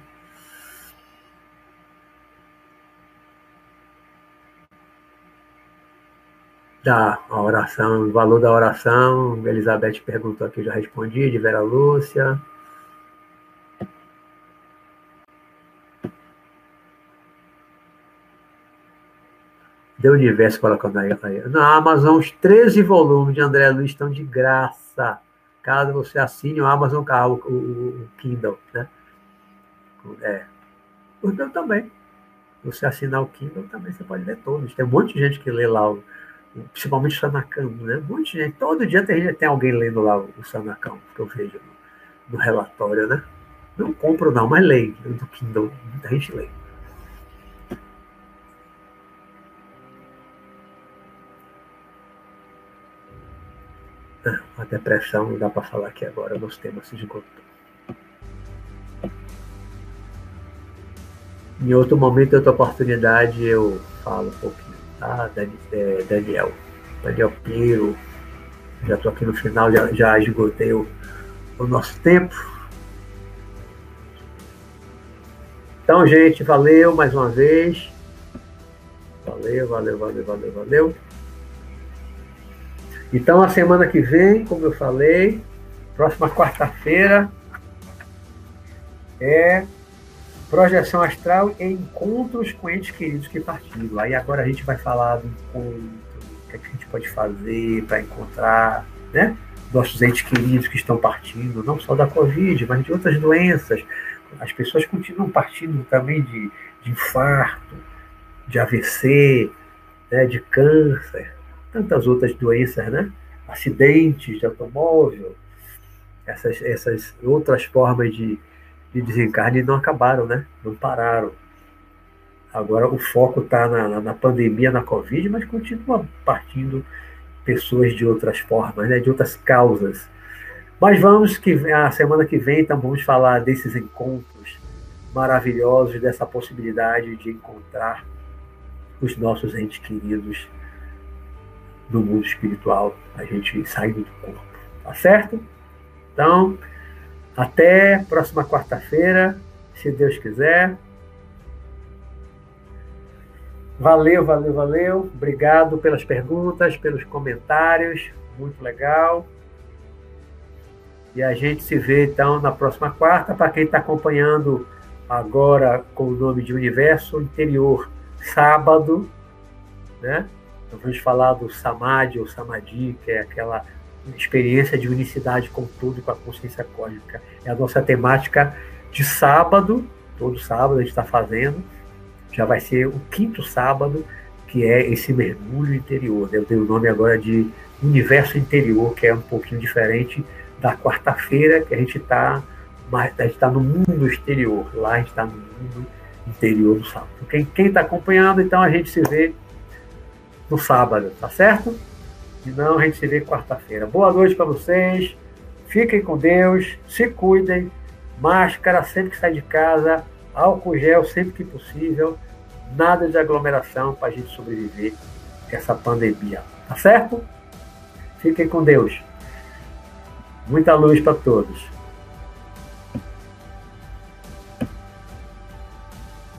Speaker 1: da oração, o valor da oração. Elizabeth perguntou aqui, já respondi, de Vera Lúcia. Deu universo colocando aí. Na Amazon, os 13 volumes de André Luiz estão de graça. Caso você assine o Amazon, o, o, o Kindle, né? É. Meu também. Você assinar o Kindle, também você pode ler todos. Tem um monte de gente que lê lá o, principalmente o Sanacão, né? Um monte de gente, todo dia tem, tem alguém lendo lá o Sanacão, que eu vejo no, no relatório, né? Não compro não, mas leio, do Kindle, muita gente lê. A depressão dá para falar aqui agora, nosso tema se esgotou. Em outro momento, outra oportunidade, eu falo um pouquinho tá? É, Daniel. Daniel Pinheiro. Já estou aqui no final, já, já esgotei o, o nosso tempo. Então, gente, valeu mais uma vez. Valeu, valeu, valeu, valeu, valeu. Então, a semana que vem, como eu falei, próxima quarta-feira, é projeção astral e encontros com entes queridos que partiram. Aí agora a gente vai falar do encontro, o que, é que a gente pode fazer para encontrar, né? Nossos entes queridos que estão partindo, não só da Covid, mas de outras doenças. As pessoas continuam partindo também de, de infarto, de AVC, né, de câncer, tantas outras doenças, né? Acidentes de automóvel, essas, essas outras formas de, de desencarne não acabaram, né? Não pararam. Agora o foco está na, na, pandemia, na Covid, mas continua partindo pessoas de outras formas, né? de outras causas. Mas vamos que a semana que vem, então, vamos falar desses encontros maravilhosos, dessa possibilidade de encontrar os nossos entes queridos no mundo espiritual, a gente saindo do corpo. Tá certo? Então, até próxima quarta-feira, se Deus quiser. Valeu, valeu, valeu. Obrigado pelas perguntas, pelos comentários. Muito legal. E a gente se vê então na próxima quarta. Para quem está acompanhando agora com o nome de Universo Interior, sábado, né? Nós vamos falar do Samadhi ou Samadhi, que é aquela experiência de unicidade com tudo, com a consciência cósmica. É a nossa temática de sábado, todo sábado a gente está fazendo, já vai ser o quinto sábado, que é esse mergulho interior. Eu dei o nome agora de Universo Interior, que é um pouquinho diferente da quarta-feira, que a gente está está no mundo exterior, lá a gente está no mundo interior do sábado. Quem está acompanhando, então a gente se vê no sábado, tá certo? E não, a gente se vê quarta-feira. Boa noite para vocês. Fiquem com Deus. Se cuidem. Máscara sempre que sai de casa. Álcool gel sempre que possível. Nada de aglomeração para a gente sobreviver essa pandemia. Tá certo? Fiquem com Deus. Muita luz para todos.